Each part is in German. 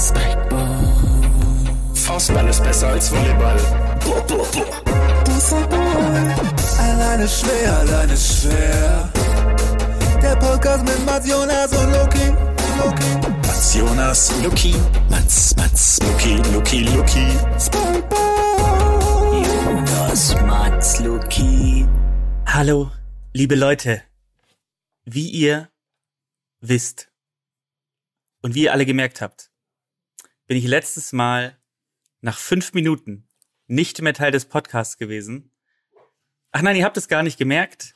Spikeball. Faustball ist besser als Volleyball. Boah, boah, boah. Alleine schwer, alleine schwer. Der Podcast mit Mats Jonas und Loki. Loki. Mats Jonas, Luki. Mats, Mats, Luki, Luki, Luki. Spikeball. Jonas, Mats, Luki. Hallo, liebe Leute. Wie ihr wisst und wie ihr alle gemerkt habt, bin ich letztes Mal nach fünf Minuten nicht mehr Teil des Podcasts gewesen. Ach nein, ihr habt es gar nicht gemerkt.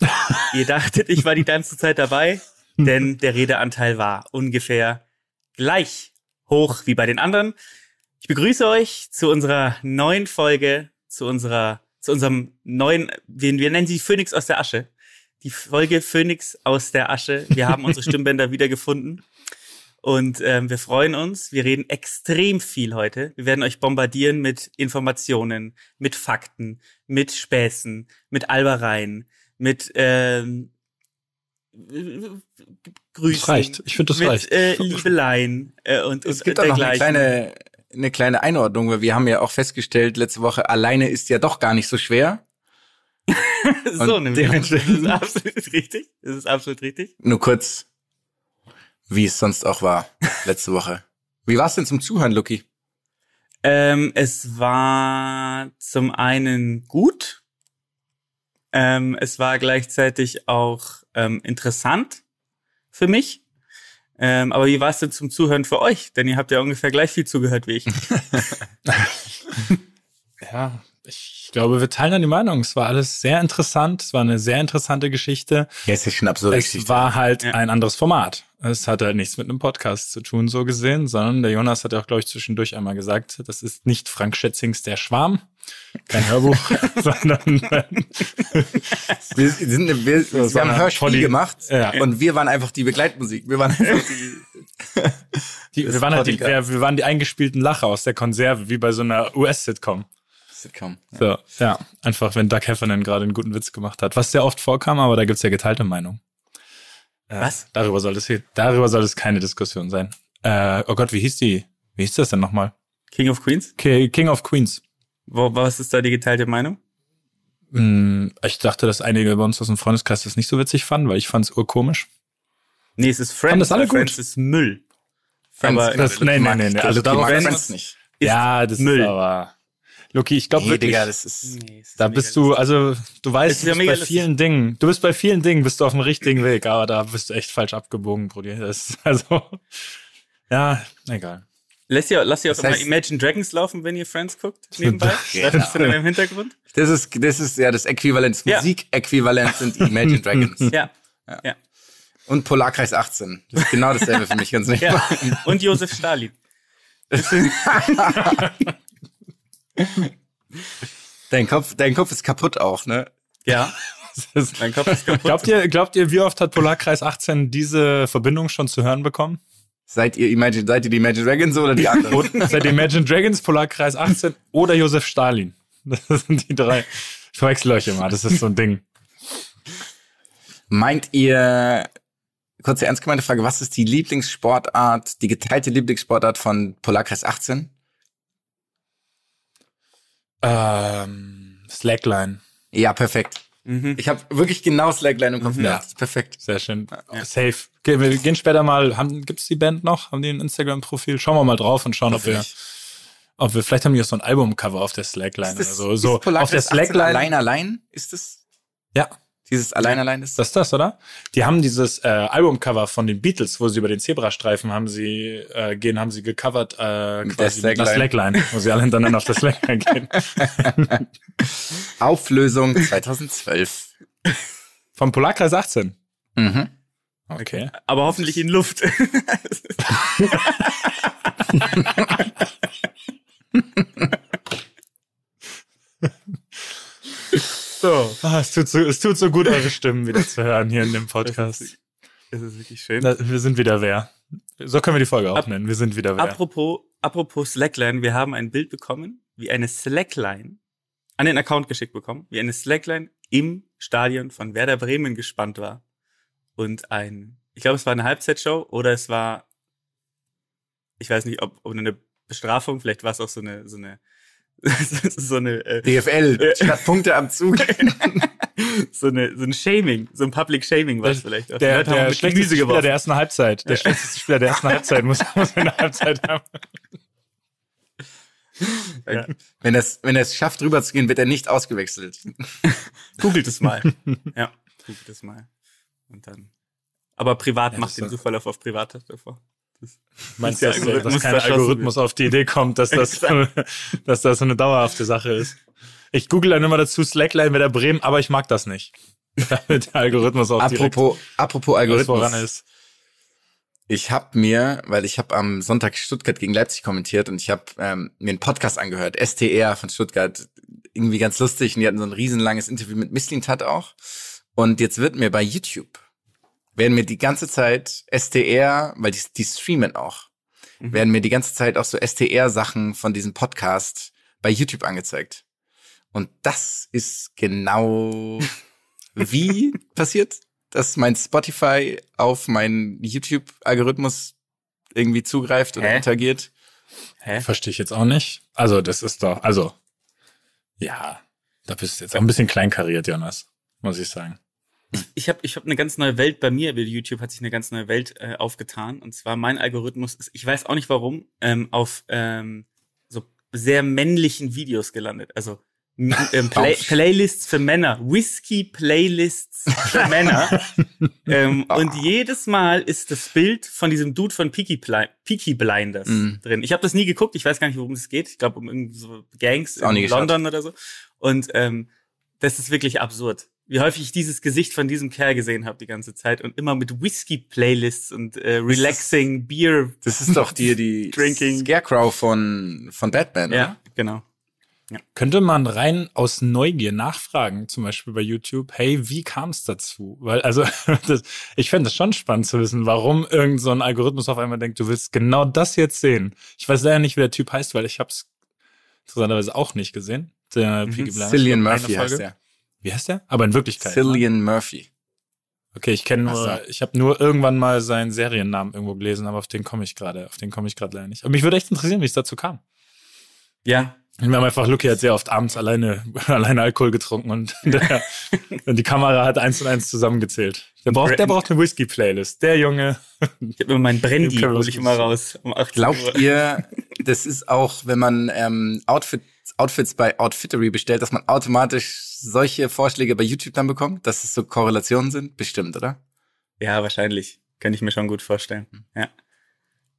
ihr dachtet, ich war die ganze Zeit dabei, denn der Redeanteil war ungefähr gleich hoch wie bei den anderen. Ich begrüße euch zu unserer neuen Folge, zu unserer, zu unserem neuen, wir, wir nennen sie Phoenix aus der Asche. Die Folge Phoenix aus der Asche. Wir haben unsere Stimmbänder wiedergefunden. Und ähm, wir freuen uns. Wir reden extrem viel heute. Wir werden euch bombardieren mit Informationen, mit Fakten, mit Späßen, mit Albereien, mit ähm, Grüßen. Das reicht. Ich finde, das mit, reicht. Äh, Liebeleien äh, und, Es und gibt auch noch eine kleine, eine kleine Einordnung, weil wir haben ja auch festgestellt letzte Woche, alleine ist ja doch gar nicht so schwer. so, und nämlich. Das ist absolut richtig. Das ist absolut richtig. Nur kurz, wie es sonst auch war letzte Woche. Wie war's denn zum Zuhören, Lucky? Ähm, es war zum einen gut. Ähm, es war gleichzeitig auch ähm, interessant für mich. Ähm, aber wie war es denn zum Zuhören für euch? Denn ihr habt ja ungefähr gleich viel zugehört wie ich. Ja, ich glaube, wir teilen dann die Meinung. Es war alles sehr interessant. Es war eine sehr interessante Geschichte. Ja, ist ja schon absurd. Es war halt Ja. ein anderes Format. Es hat halt nichts mit einem Podcast zu tun, so gesehen, sondern der Jonas hat ja auch, glaube ich, zwischendurch einmal gesagt, das ist nicht Frank Schätzings Der Schwarm, kein Hörbuch, sondern wir, sind, wir, wir haben sondern ein Hörspiel Polly- gemacht Ja. und wir waren einfach die Begleitmusik. Wir waren einfach die, die, wir, waren halt die, wir waren die eingespielten Lacher aus der Konserve, wie bei so einer US-Sitcom. Sitcom. So, ja, einfach wenn Doug Heffernan gerade einen guten Witz gemacht hat, was sehr oft vorkam, aber da gibt's ja geteilte Meinung. Äh, Was? Darüber soll es darüber soll es keine Diskussion sein. Äh, oh Gott, wie hieß die? Wie hieß das denn nochmal? King of Queens? Ki- King of Queens. Wo, was ist da die geteilte Meinung? Hm, ich dachte, dass einige bei uns aus dem Freundeskreis das nicht so witzig fanden, weil ich fand's urkomisch. Nee, es ist Friends. Das alle Friends gut? ist Müll. Friends, Aber das- nee, mag- nee, nee, also darauf Friends nicht. Ist ja, das Müll. ist aber. Luki, ich glaube Nee, wirklich. Digga, das ist, da bist du, also du weißt, Ist du ja bist bei lustig. vielen Dingen, du bist bei vielen Dingen, bist du auf dem richtigen Weg, aber da bist du echt falsch abgebogen, Brudi. Das ist also, ja, egal. Lässt ihr, lasst ihr auch Das immer Imagine Dragons laufen, wenn ihr Friends guckt, nebenbei? Ja. Läuft das dann im Hintergrund? das ist, das ist ja das Äquivalent, das Ja. Musikäquivalent sind Imagine Dragons. Ja. Ja. Und Polarkreis 18. Das ist genau dasselbe für mich, ganz nicht. ja. Und Josef Stalin. Dein Kopf, dein Kopf ist kaputt auch, ne? Ja. Mein Kopf ist kaputt. glaubt ihr, glaubt ihr, wie oft hat Polarkreis 18 diese Verbindung schon zu hören bekommen? Seid ihr Imagine, seid ihr die Imagine Dragons oder die anderen? Seit Imagine Dragons, Polarkreis 18 oder Josef Stalin. Das sind die drei. Ich verwechsel euch immer, das ist so ein Ding. Meint ihr, kurze ernst gemeinte Frage, was ist die Lieblingssportart, die geteilte Lieblingssportart von Polarkreis 18? Ähm, Slackline. Ja, perfekt. Mhm. Ich habe wirklich genau Slackline im Kopf. Ja. Ja. Das ist perfekt. Sehr schön. Safe. Ge- Wir gehen später mal, haben, gibt's die Band noch? Haben die ein Instagram-Profil? Schauen wir mal drauf und schauen, ob wir, ob wir, vielleicht haben die auch so ein Albumcover auf der Slackline Ist das, oder so. so auf der 18 Slackline. allein allein? Ist das Ja, dieses allein allein ist? das ist das, oder? Die haben dieses äh, Albumcover von den Beatles, wo sie über den Zebrastreifen haben sie äh, gehen, haben sie gecovert äh, Mit quasi der mit der Slackline. Slackline, wo sie alle hintereinander auf der Slackline gehen. Auflösung 2012. Vom Polarkreis 18. Mhm. Okay. Aber hoffentlich in Luft. so. Ah, es, tut so, es tut so gut, eure Stimmen wieder zu hören hier in dem Podcast. Das ist wirklich schön. Na, wir sind wieder wer. So können wir die Folge auch nennen. Wir sind wieder wer. Apropos, apropos Slackline, wir haben ein Bild bekommen, wie eine Slackline an den Account geschickt bekommen, wie eine Slackline im Stadion von Werder Bremen gespannt war. Und ein, ich glaube, es war eine Halbzeitshow oder es war Ich weiß nicht, ob, ob eine Bestrafung, vielleicht war es auch so eine, so eine, so eine, äh, DFL, statt Punkte am Zug. so eine, so ein Shaming, so ein Public Shaming war es vielleicht. auch. Der, der mit schlechteste Spieler geworfen. der ersten Halbzeit. Der schlechteste Spieler der ersten Halbzeit muss, muss eine Halbzeit haben. Ja. Wenn er es wenn er es schafft, rüberzugehen, wird er nicht ausgewechselt. Googelt es mal. ja, googelt es mal. Und dann. Aber privat Ja, macht den Zufall auf privat davor. Meinst Der du, dass, Algorithmus dass kein Algorithmus auf die Idee kommt, dass das, dass das so eine dauerhafte Sache ist? Ich google dann immer dazu Slackline Werder Bremen, aber ich mag das nicht. Damit der Algorithmus auch direkt Apropos, apropos Algorithmus. voran ist. Ich habe mir, weil ich habe am Sonntag Stuttgart gegen Leipzig kommentiert und ich habe ähm, mir einen Podcast angehört, STR von Stuttgart, irgendwie ganz lustig und die hatten so ein riesenlanges Interview mit Misslintat auch. Und jetzt wird mir bei YouTube, werden mir die ganze Zeit STR, weil die, die streamen auch, werden mir die ganze Zeit auch so STR-Sachen von diesem Podcast bei YouTube angezeigt. Und das ist genau wie passiert, dass mein Spotify auf meinen YouTube-Algorithmus irgendwie zugreift oder Hä? interagiert. Hä? Verstehe ich jetzt auch nicht. Also, das ist doch, also, ja, da bist du jetzt auch ein bisschen kleinkariert, Jonas, muss ich sagen. Ich habe ich hab eine ganz neue Welt bei mir. Bei YouTube hat sich eine ganz neue Welt äh, aufgetan. Und zwar mein Algorithmus ist, ich weiß auch nicht warum, ähm, auf ähm, so sehr männlichen Videos gelandet. Also ähm, Play. Playlists für Männer, Whisky-Playlists für Männer. ähm, und jedes Mal ist das Bild von diesem Dude von Peaky, Bli Peaky Blinders Mhm. drin. Ich habe das nie geguckt, ich weiß gar nicht, worum es geht. Ich glaube, um irgendwie so Gangs in. London oder so. Und ähm, das ist wirklich absurd. Wie häufig ich dieses Gesicht von diesem Kerl gesehen habe die ganze Zeit und immer mit Whisky-Playlists und äh, relaxing Beer. Das ist doch die, die Drinking. Scarecrow von, von Batman, Ja, oder? genau. Könnte man rein aus Neugier nachfragen, zum Beispiel bei YouTube, hey, wie kam es dazu? Weil, also, das, ich fände das schon spannend zu wissen, warum irgend so ein Algorithmus auf einmal denkt, du willst genau das jetzt sehen. Ich weiß leider nicht, wie der Typ heißt, weil ich habe es interessanterweise auch nicht gesehen. Der Blinders. Cillian Murphy heißt der. Wie heißt der? Aber in Wirklichkeit. Ne? Cillian Murphy. Okay, ich kenne nur, so. ich habe nur irgendwann mal seinen Seriennamen irgendwo gelesen, aber auf den komme ich gerade, auf den komme ich gerade leider nicht. Aber mich würde echt interessieren, wie es dazu kam. Ja, Wir haben einfach, Lucky hat sehr oft abends alleine, alleine Alkohol getrunken und, der, und die Kamera hat eins und eins zusammengezählt. Der braucht, der braucht eine Whisky-Playlist. Der Junge. ich habe immer meinen Brandy, hole ich immer raus. Um 18 Uhr. Glaubt ihr, das ist auch, wenn man ähm, Outfit, Outfits bei Outfittery bestellt, dass man automatisch solche Vorschläge bei YouTube dann bekommt, dass es so Korrelationen sind? Bestimmt, oder? Ja, wahrscheinlich. Kann ich mir schon gut vorstellen. Ja.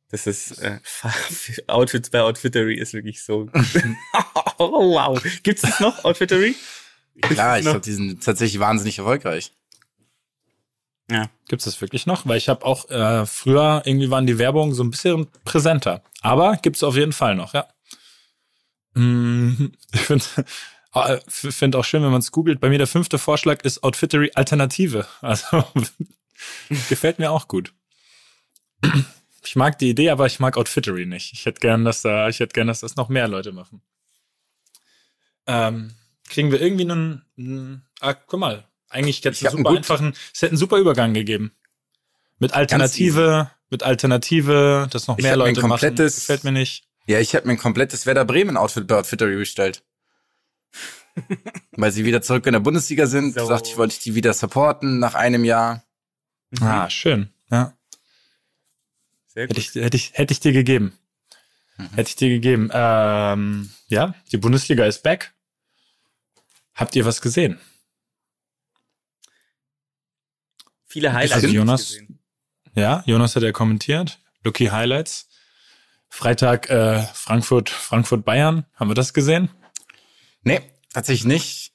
Das ist äh, Outfits bei Outfittery ist wirklich so. oh, wow. Gibt's das noch, Outfittery? Klar, ich glaube, die sind tatsächlich wahnsinnig erfolgreich. Ja. Gibt's das wirklich noch? Weil ich habe auch äh, früher irgendwie waren die Werbungen so ein bisschen präsenter. Aber gibt's auf jeden Fall noch, ja. Mm, Ich finde äh, find auch schön, wenn man es googelt. Bei mir der fünfte Vorschlag ist Outfittery Alternative. Also gefällt mir auch gut. Ich mag die Idee, aber ich mag Outfittery nicht. Ich hätte gern, dass da, ich hätte gern, dass das noch mehr Leute machen. Ähm, kriegen wir irgendwie einen, ah, guck mal, eigentlich hätte es einen super einfachen, es hätte einen super Übergang gegeben. Mit Alternative, mit Alternative, das noch mehr Leute machen. komplettes- Gefällt mir nicht. Ja, ich habe mir ein komplettes Werder Bremen Outfit bei Outfittery bestellt. Weil sie wieder zurück in der Bundesliga sind. So. Sagte ich, wollte ich die wieder supporten nach einem Jahr. Ah, schön. Ja. Sehr Hätte ich, hätte ich, hätte ich dir gegeben. Hätte ich dir gegeben. Ähm, ja, die Bundesliga ist back. Habt ihr was gesehen? Viele Highlights. Also Jonas- gesehen. Ja, Jonas hat ja kommentiert. Lucky Highlights. Freitag äh, Frankfurt, Frankfurt Bayern. Haben wir das gesehen? Nee, tatsächlich nicht.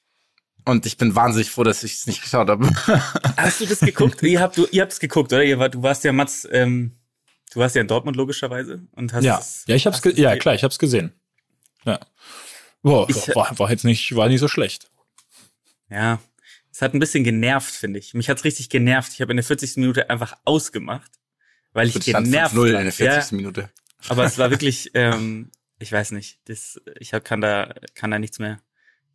Und ich bin wahnsinnig froh, dass ich es nicht geschaut habe. Hast du das geguckt? ihr habt du, ihr habt's geguckt, oder? Ihr war, du warst ja Mats, ähm, du warst ja in Dortmund logischerweise und hast ja, es- ja, ich hab's, ja klar, ich hab's gesehen. Ja, Boah, Ich- war, war jetzt nicht, war nicht so schlecht. Ja, es hat ein bisschen genervt, finde ich. Mich hat's richtig genervt. Ich habe in der 40. Minute einfach ausgemacht, weil ich genervt 5-0 war. in der Ja, 40. Minute. Aber es war wirklich, ähm, ich weiß nicht, das, ich hab, kann da, kann da nichts mehr,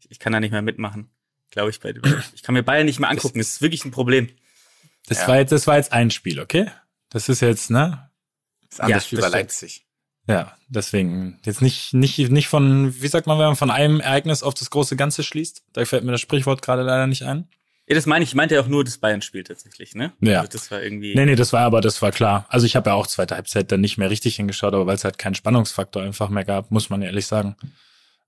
ich kann da nicht mehr mitmachen, glaube ich. Bei, ich kann mir Bayern nicht mehr angucken. Das ist wirklich ein Problem. Das Ja. war jetzt, das war jetzt ein Spiel, okay? Das ist jetzt, ne? Das andere Ja, Spiel das war stimmt. Leipzig. Ja, deswegen jetzt nicht, nicht, nicht von, wie sagt man, wenn man von einem Ereignis auf das große Ganze schließt. Da fällt mir das Sprichwort gerade leider nicht ein. Ja, das meine ich. Ich meinte ja auch nur das Bayern-Spiel tatsächlich, ne? Ja. Also das war irgendwie. Nee, nee, das war aber, das war klar. Also ich habe ja auch zweite Halbzeit dann nicht mehr richtig hingeschaut, aber weil es halt keinen Spannungsfaktor einfach mehr gab, muss man ehrlich sagen.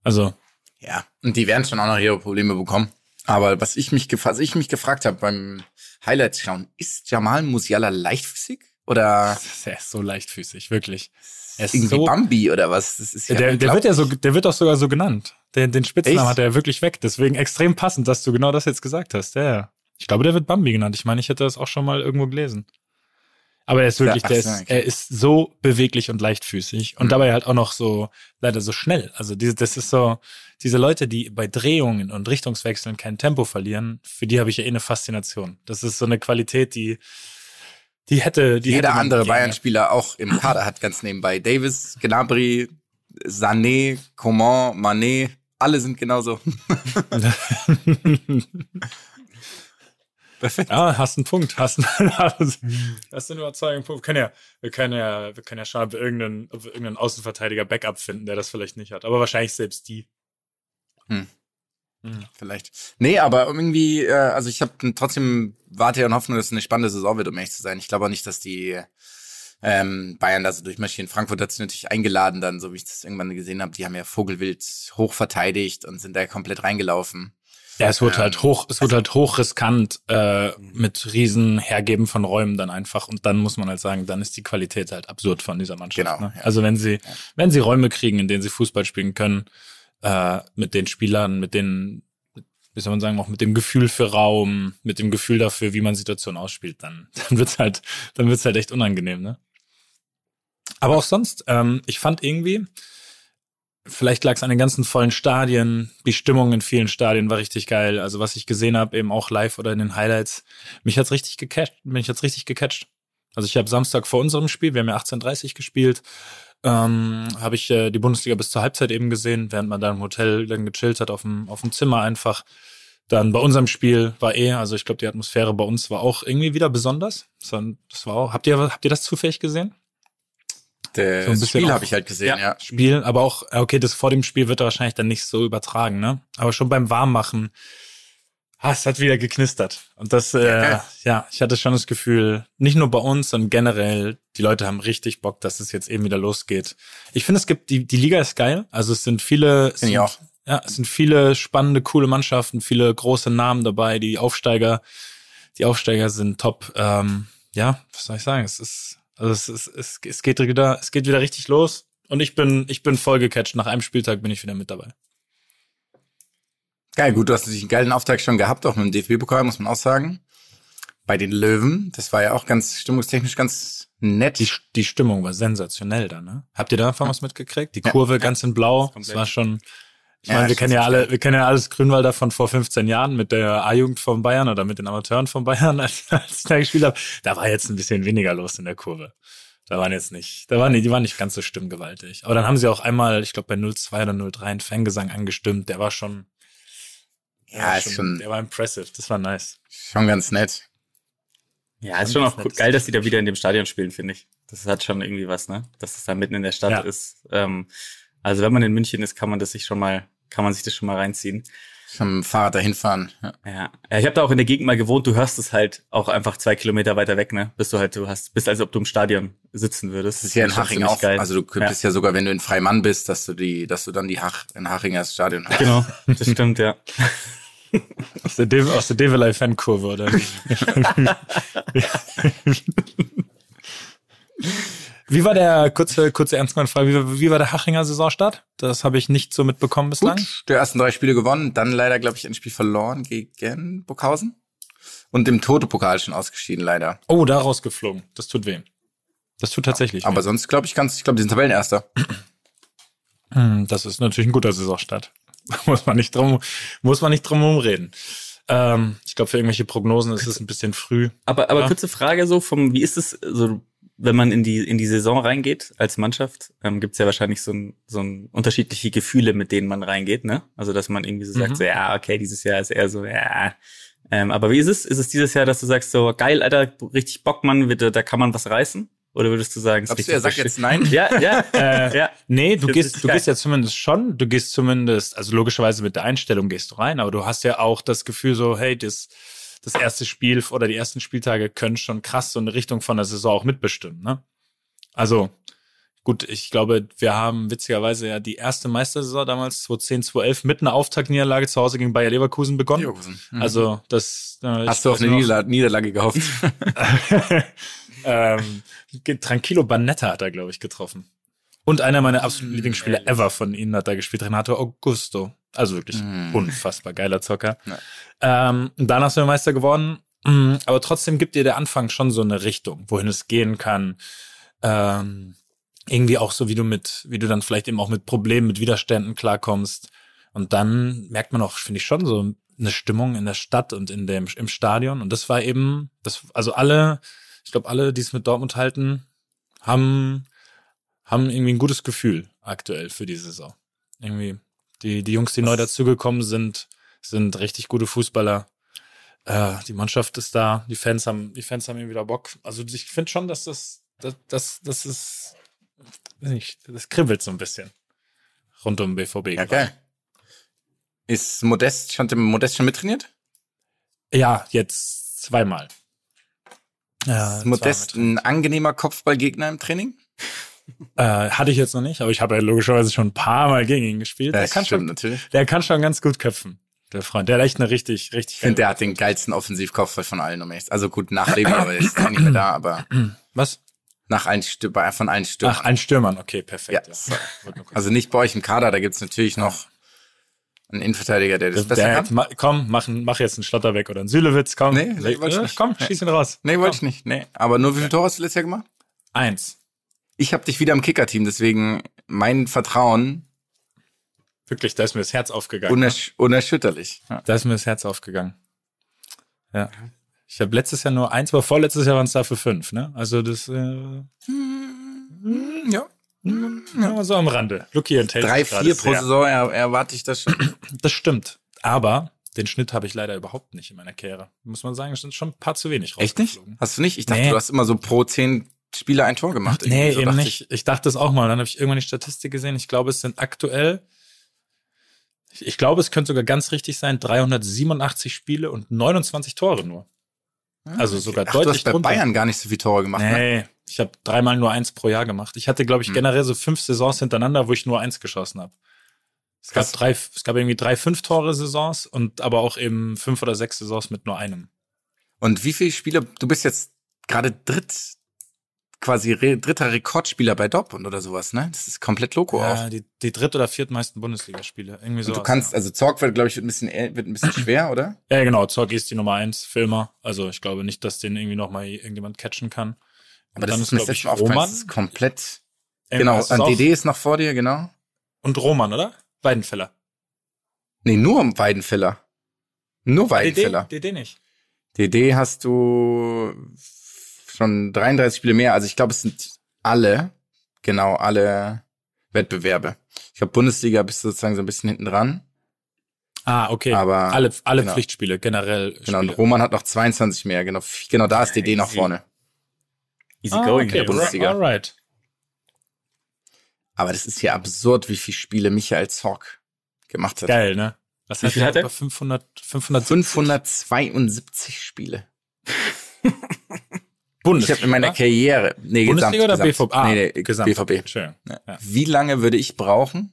Also, Ja, und die werden schon auch noch ihre Probleme bekommen. Aber was ich mich, gef was ich mich gefragt habe beim Highlights schauen, ist Jamal Musiala leichtfüßig? Oder er ist so leichtfüßig, wirklich. Er ist irgendwie so, Bambi oder was? Das ist ja der, der wird ja so, der wird auch sogar so genannt. Den, den Spitznamen Echt? hat er ja wirklich weg. Deswegen extrem passend, dass du genau das jetzt gesagt hast. Ja, ja. Ich glaube, der wird Bambi genannt. Ich meine, ich hätte das auch schon mal irgendwo gelesen. Aber er ist wirklich, Ja, ach der ist, okay. er ist so beweglich und leichtfüßig und Mhm. dabei halt auch noch so, leider so schnell. Also diese, das ist so, diese Leute, die bei Drehungen und Richtungswechseln kein Tempo verlieren, für die habe ich ja eh eine Faszination. Das ist so eine Qualität, die, die hätte, die Jeder hätte andere. Bayern-Spieler auch im Kader hat ganz nebenbei. Davis, Gnabry, Sané, Coman, Mané, alle sind genauso. Perfekt. Ja, hast einen Punkt, hast, einen- hast einen überzeugenden Punkt. Wir können ja, wir können ja, wir können ja schauen, ob wir irgendeinen, ob wir irgendeinen Außenverteidiger Backup finden, der das vielleicht nicht hat. Aber wahrscheinlich selbst die. Vielleicht. Nee, aber irgendwie, äh, also ich habe trotzdem Warte und Hoffnung, dass es eine spannende Saison wird, um ehrlich zu sein. Ich glaube auch nicht, dass die ähm, Bayern da so durchmarschieren. Frankfurt hat sich natürlich eingeladen dann, so wie ich das irgendwann gesehen habe. Die haben ja Vogelwild hoch verteidigt und sind da komplett reingelaufen. Ja, es wird Ähm, halt hoch, es wird halt hoch riskant äh, mit riesen Hergeben von Räumen dann einfach und dann muss man halt sagen, dann ist die Qualität halt absurd von dieser Mannschaft. Genau, ne? ja. Also wenn sie, wenn sie Räume kriegen, in denen sie Fußball spielen können, äh, mit den Spielern, mit den, wie soll man sagen, auch mit dem Gefühl für Raum, mit dem Gefühl dafür, wie man Situationen ausspielt, dann, dann wird's halt, dann wird's halt echt unangenehm, ne? Aber auch sonst, ähm, ich fand irgendwie, vielleicht lag es an den ganzen vollen Stadien, die Stimmung in vielen Stadien war richtig geil. Also was ich gesehen habe, eben auch live oder in den Highlights, mich hat's richtig gecatcht, mich hat's richtig gecatcht. Also ich habe Samstag vor unserem Spiel, wir haben ja 18:30 gespielt, ähm, habe ich äh, die Bundesliga bis zur Halbzeit eben gesehen, während man da im Hotel dann gechillt hat auf dem auf dem Zimmer einfach. Dann bei unserem Spiel war eh, also ich glaube die Atmosphäre bei uns war auch irgendwie wieder besonders. Das war, das war auch, habt ihr habt ihr das zufällig gesehen? Das So ein bisschen Spiel habe ich halt gesehen, ja. Spiel, aber auch, okay, das vor dem Spiel wird er wahrscheinlich dann nicht so übertragen, ne? Aber schon beim Warmmachen, ah, es hat wieder geknistert. Und das, äh, ja, ich hatte schon das Gefühl, nicht nur bei uns, sondern generell, die Leute haben richtig Bock, dass es jetzt eben wieder losgeht. Ich finde, es gibt, die, die Liga ist geil. Also es sind viele, es sind, auch. ja, es sind viele spannende, coole Mannschaften, viele große Namen dabei, die Aufsteiger, die Aufsteiger sind top. Ähm, ja, was soll ich sagen? Es ist, also es, ist, es, es geht wieder, es geht wieder richtig los. Und ich bin, ich bin voll gecatcht. Nach einem Spieltag bin ich wieder mit dabei. Geil, gut, du hast natürlich einen geilen Auftakt schon gehabt, auch mit dem DFB-Pokal, muss man auch sagen. Bei den Löwen, das war ja auch ganz stimmungstechnisch ganz nett. Die, die Stimmung war sensationell da, ne? Habt ihr davon was mitgekriegt? Die Kurve ganz in Blau. Das war schon, ich Ja, meine, wir kennen ja alle, wir kennen ja alles Grünwalder von vor 15 Jahren mit der A-Jugend von Bayern oder mit den Amateuren von Bayern, als, als ich da gespielt habe. Da war jetzt ein bisschen weniger los in der Kurve. Da waren jetzt nicht, da waren die, die waren nicht ganz so stimmgewaltig. Aber dann haben sie auch einmal, ich glaube bei 02 oder 03 einen Fangesang angestimmt. Der war schon, der Ja, war ist schon- der war impressive. Das war nice. Schon ganz nett. Ja, ist schon auch geil, dass die da wieder in dem Stadion spielen, finde ich. Das hat schon irgendwie was, ne? Dass es da mitten in der Stadt Ja. ist. Ähm, also wenn man in München ist, kann man das sich schon mal, kann man sich das schon mal reinziehen. Dem Fahrrad dahin fahren. Ja. Ja, ja ich habe da auch in der Gegend mal gewohnt. Du hörst es halt auch einfach zwei Kilometer weiter weg, ne? Bist du halt, du hast, bist als ob du im Stadion sitzen würdest. Das ist ja in Haching auch. Geil. Also du könntest ja. sogar, wenn du in Freimann bist, dass du die, dass du dann die Hach, in Haching als Stadion hast. Genau, das stimmt, ja. Aus der, De aus der Develei Fankurve, oder? wie war der, kurze, kurze Ernstmann-Frage, wie, war- wie war der Hachinger Saisonstart? Das habe ich nicht so mitbekommen bislang. Gut, die ersten drei Spiele gewonnen, dann leider, glaube ich, ein Spiel verloren gegen Burghausen. Und im Toto-Pokal schon ausgeschieden, leider. Oh, da rausgeflogen. Das tut weh. Das tut tatsächlich Aber weh. sonst glaube ich ganz, ich glaube, die sind Tabellenerster. Hm, Das ist natürlich ein guter Saisonstart. muss man nicht drum, muss man nicht drum rumreden. Ähm, ich glaube, für irgendwelche Prognosen ist es ein bisschen früh. Aber, aber Ja. kurze Frage so vom, wie ist es so, wenn man in die in die Saison reingeht als Mannschaft, ähm, gibt es ja wahrscheinlich so ein, so ein unterschiedliche Gefühle, mit denen man reingeht, ne? Also dass man irgendwie so Mhm. sagt, so ja, okay, dieses Jahr ist eher so, ja. Ähm, aber wie ist es? Ist es dieses Jahr, dass du sagst so, geil, Alter, richtig Bock, Mann, wird, da kann man was reißen? Oder würdest du sagen, es ist Glaubst du, er sagt jetzt nein? Ja, ja, Äh, ja. Nee, du Das gehst, du geil. gehst ja zumindest schon, du gehst zumindest, also logischerweise mit der Einstellung gehst du rein, aber du hast ja auch das Gefühl so, hey, das, das erste Spiel oder die ersten Spieltage können schon krass so eine Richtung von der Saison auch mitbestimmen, ne? Also, gut, ich glaube, wir haben witzigerweise ja die erste Meistersaison damals 2010, 2011 mit einer Auftaktniederlage zu Hause gegen Bayer Leverkusen begonnen. Leverkusen. Mhm. Also, das, äh, Hast du auf eine Niederla Niederlage gehofft? ähm, Tranquilo Banetta hat er, glaube ich, getroffen. Und einer meiner absoluten Lieblingsspieler ever von ihnen hat da gespielt, Renato Augusto. Also wirklich unfassbar geiler Zocker. Ähm, und dann hast du Meister geworden. Mm, Aber trotzdem gibt dir der Anfang schon so eine Richtung, wohin es gehen kann. Ähm, irgendwie auch so, wie du mit, wie du dann vielleicht eben auch mit Problemen, mit Widerständen klarkommst. Und dann merkt man auch, finde ich schon so eine Stimmung in der Stadt und in dem, im Stadion. Und das war eben, das, also alle, ich glaube, alle, die es mit Dortmund halten, haben, haben irgendwie ein gutes Gefühl aktuell für die Saison. Irgendwie, die, die Jungs, die neu dazugekommen sind, sind richtig gute Fußballer. Äh, die Mannschaft ist da, die Fans haben, die Fans haben irgendwie wieder Bock. Also ich finde schon, dass das, das, das, das ist, weiß nicht, das kribbelt so ein bisschen rund um BVB. ja, geil. Ist Modest, schon, Modest schon mittrainiert? Ja, jetzt zweimal. Ja, Ist Modest ein angenehmer Kopfballgegner im Training? Äh, hatte ich jetzt noch nicht, aber ich habe ja logischerweise schon ein paar Mal gegen ihn gespielt. Der Das kann, stimmt schon, natürlich. der kann schon ganz gut köpfen, der Freund. Der hat echt eine richtig, richtig Ich finde, der hat den geilsten Offensivkopfball von allen, um ehrlich Also gut, nach Leben, aber er ist auch nicht mehr da, aber Was? nach allen Stür bei- von allen Stürmern. Ach, ein Stürmern, okay, perfekt. Ja. Ja. Also nicht bei euch im Kader, da gibt's natürlich noch einen Innenverteidiger, der das besser der, kann. ma, komm, mach, mach jetzt einen Schlotterbeck oder einen Sülewitz, komm. Nee, nee, wollte ich äh, nicht. komm, schieß ihn raus. Nee, wollte ich nicht. Nee. Aber nur wie viele Tore hast du letztes Jahr gemacht? Eins. Ich habe dich wieder im Kicker-Team, deswegen mein Vertrauen Wirklich, da ist mir das Herz aufgegangen. unersch unerschütterlich. Ja. Da ist mir das Herz aufgegangen. Ja. Ich habe letztes Jahr nur eins, aber vorletztes Jahr waren es dafür fünf, ne? Also das äh, ja. ja, so am Rande. Lucky enthält Drei, vier pro sehr. Saison er, erwarte ich das schon. Das stimmt. Aber den Schnitt habe ich leider überhaupt nicht in meiner Karriere. Muss man sagen, es sind schon ein paar zu wenig Echt nicht? rausgeflogen. Hast du nicht? Ich dachte, Nee. du hast immer so pro zehn Spieler ein Tor gemacht. Nee, irgendwie. so eben nicht. Ich. dachte es auch mal. Dann habe ich irgendwann die Statistik gesehen. Ich glaube, es sind aktuell, ich, ich glaube, es könnte sogar ganz richtig sein, 387 Spiele und 29 Tore nur. Also sogar Ich. Ach, du deutlich hast bei drunter. Bayern gar nicht so viele Tore gemacht. Ne? Nee, ich habe dreimal nur eins pro Jahr gemacht. Ich hatte, glaube Hm. ich, generell so fünf Saisons hintereinander, wo ich nur eins geschossen habe. Es gab drei, es gab irgendwie drei Fünf-Tore-Saisons und aber auch eben fünf oder sechs Saisons mit nur einem. Und wie viele Spiele, du bist jetzt gerade dritt, quasi re, dritter Rekordspieler bei Dortmund oder sowas, ne? Das ist komplett loco auch. Ja, die, die dritt- oder viertmeisten Bundesligaspiele. Irgendwie so. Du kannst, also Zorg wird, glaube ich, wird ein bisschen, wird ein bisschen schwer, oder? Ja, genau. Zorg ist die Nummer eins für immer. Also ich glaube nicht, dass den irgendwie noch mal irgendjemand catchen kann. Und Aber das dann ist mir das aufgefallen, das ist komplett, Ähm, genau, an auch? DD ist noch vor dir, genau. Und Roman, oder? Weidenfeller. Nee, nur um Weidenfeller. Nur Weidenfeller. DD, DD nicht. DD hast du schon 33 Spiele mehr. Also ich glaube, es sind alle, genau, alle Wettbewerbe. Ich glaube, Bundesliga bist du sozusagen so ein bisschen hinten dran. Ah, okay. Aber- alle alle genau. Pflichtspiele, generell. Genau, und. Roman hat noch 22 mehr. Genau, genau da ist DD noch easy. vorne. Easy ah, going okay. in der Bundesliga. Alright. Aber das ist ja absurd, wie viele Spiele Michael Zorc gemacht hat. Geil, ne? Was Wie viel hat er? Über 500, 500 572 Spiele. Ich Bundesliga. habe in meiner Karriere, nee, Bundesliga oder gesamt, BVB? Ah, nee, nee, Gesamt. BVB. Schön. Ja. Wie lange würde ich brauchen,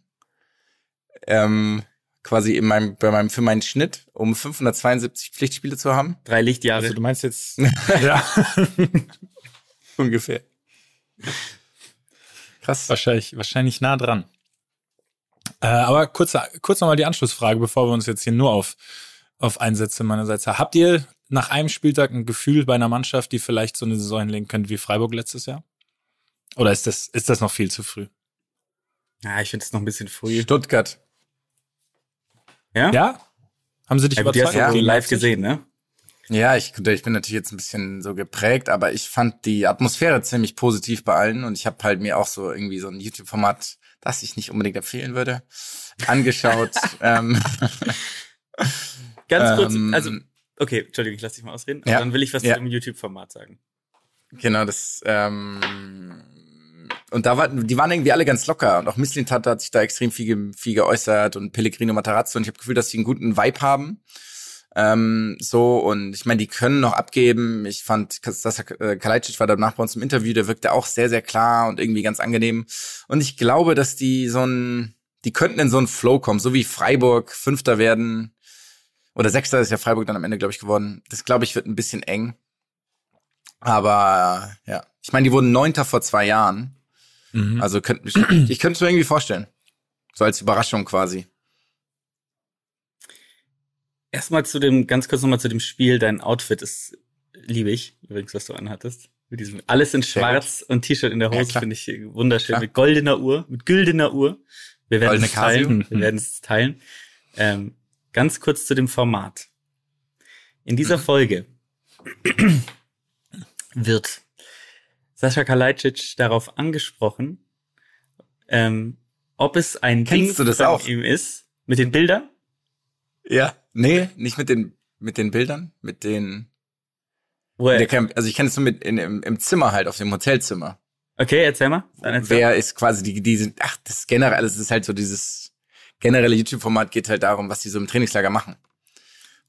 ähm, quasi in meinem, bei meinem, für meinen Schnitt, um 572 Pflichtspiele zu haben? Drei Lichtjahre. Also du meinst jetzt, ja, Ungefähr. Krass. wahrscheinlich, wahrscheinlich nah dran. Äh, aber kurz, kurz nochmal die Anschlussfrage, bevor wir uns jetzt hier nur auf, auf Einsätze meinerseits haben. Habt ihr nach einem Spieltag ein Gefühl bei einer Mannschaft, die vielleicht so eine Saison hinlegen könnte wie Freiburg letztes Jahr? Oder ist das, ist das noch viel zu früh? Ja, ich finde es noch ein bisschen früh. Stuttgart. Ja? Ja? Haben sie dich Ja, gut, die hast überzeugt? du Ja. live gesehen, ne? Ja, ich, ich bin natürlich jetzt ein bisschen so geprägt, aber ich fand die Atmosphäre ziemlich positiv bei allen und ich habe halt mir auch so irgendwie so ein YouTube-Format, das ich nicht unbedingt empfehlen würde, angeschaut. ähm, Ganz kurz, Ähm, also, okay, Entschuldigung, ich lass dich mal ausreden. ja, dann will ich was ja. zu dem YouTube-Format sagen. Genau, das, ähm, und da war, die waren irgendwie alle ganz locker. Und auch Misslintat hat sich da extrem viel, viel geäußert und Pellegrino Matarazzo. Und ich habe Gefühl, dass sie einen guten Vibe haben. Ähm, so, und ich meine, die können noch abgeben. Ich fand, Sasa äh, Kalajdzic war danach bei uns im Interview, der wirkte auch sehr, sehr klar und irgendwie ganz angenehm. Und ich glaube, dass die so ein, die könnten in so einen Flow kommen, so wie Freiburg Fünfter werden. Oder Sechster ist ja Freiburg dann am Ende, glaube ich, geworden. Das, glaube ich, wird ein bisschen eng. Aber ja, ich meine, die wurden Neunter vor zwei Jahren. Mhm. Also könnte ich, ich könnte es mir irgendwie vorstellen. So als Überraschung quasi. Erstmal zu dem, ganz kurz nochmal zu dem Spiel. Dein Outfit ist, liebe ich, übrigens, was du anhattest. Mit diesem, alles in schwarz und T-Shirt in der Ja, Hose klar. finde ich wunderschön. Klar. Mit goldener Uhr, mit güldener Uhr. Wir werden es teilen. Wir werden es teilen. Ähm, ganz kurz zu dem Format. In dieser Mhm. Folge wird Sascha Kalajdzic darauf angesprochen, ähm, ob es ein Kennst Ding das von auch? ihm ist mit den Bildern. Ja. Nee, nicht mit den, mit den Bildern, mit den, der Camp, also ich kenne es nur mit in, im, im Zimmer halt, auf dem Hotelzimmer. okay, erzähl mal. Erzähl. Wer ist quasi die, die sind, ach, das ist generell, alles ist halt so dieses generelle YouTube-Format geht halt darum, was die so im Trainingslager machen.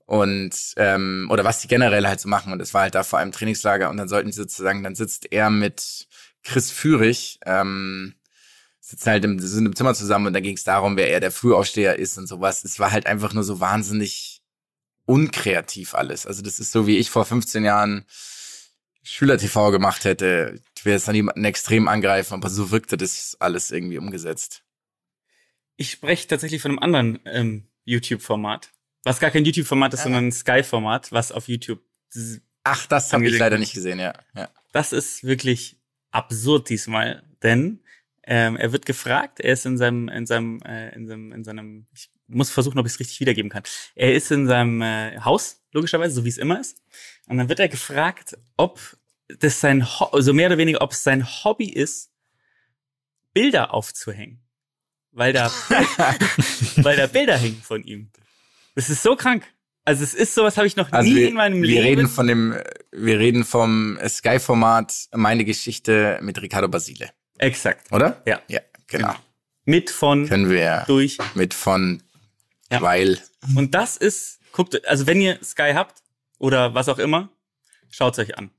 Und, ähm, oder was die generell halt so machen. Und es war halt da vor allem Trainingslager und dann sollten sie sozusagen, dann sitzt er mit Chris Führig, ähm, sitzen halt im, sind im Zimmer zusammen und da ging es darum, wer eher der Frühaufsteher ist und sowas. Es war halt einfach nur so wahnsinnig unkreativ alles. Also das ist so, wie ich vor 15 Jahren Schüler-TV gemacht hätte. Ich will jetzt dann jemanden extrem angreifen, aber so wirkte das alles irgendwie umgesetzt. Ich spreche tatsächlich von einem anderen ähm, YouTube-Format. Was gar kein YouTube-Format ist, Ah. sondern ein Sky-Format, was auf YouTube. Ach, das habe ich leider nicht gesehen, ja. ja. Das ist wirklich absurd diesmal, denn ähm, er wird gefragt, er ist in seinem, in seinem, äh, in seinem, in seinem, ich muss versuchen, ob ich es richtig wiedergeben kann. Er ist in seinem äh, Haus, logischerweise, so wie es immer ist. Und dann wird er gefragt, ob das sein, Ho also mehr oder weniger, ob es sein Hobby ist, Bilder aufzuhängen. Weil da, weil da Bilder hängen von ihm. Das ist so krank. Also es ist sowas habe ich noch Also nie wir, in meinem wir Leben. reden von dem, wir reden vom Sky-Format Meine Geschichte mit Ricardo Basile, Exakt. oder? Ja. Ja, genau. Mit von Können wir durch. mit von, Ja. weil, Und das ist, guckt, also wenn ihr Sky habt oder was auch immer, schaut's euch an.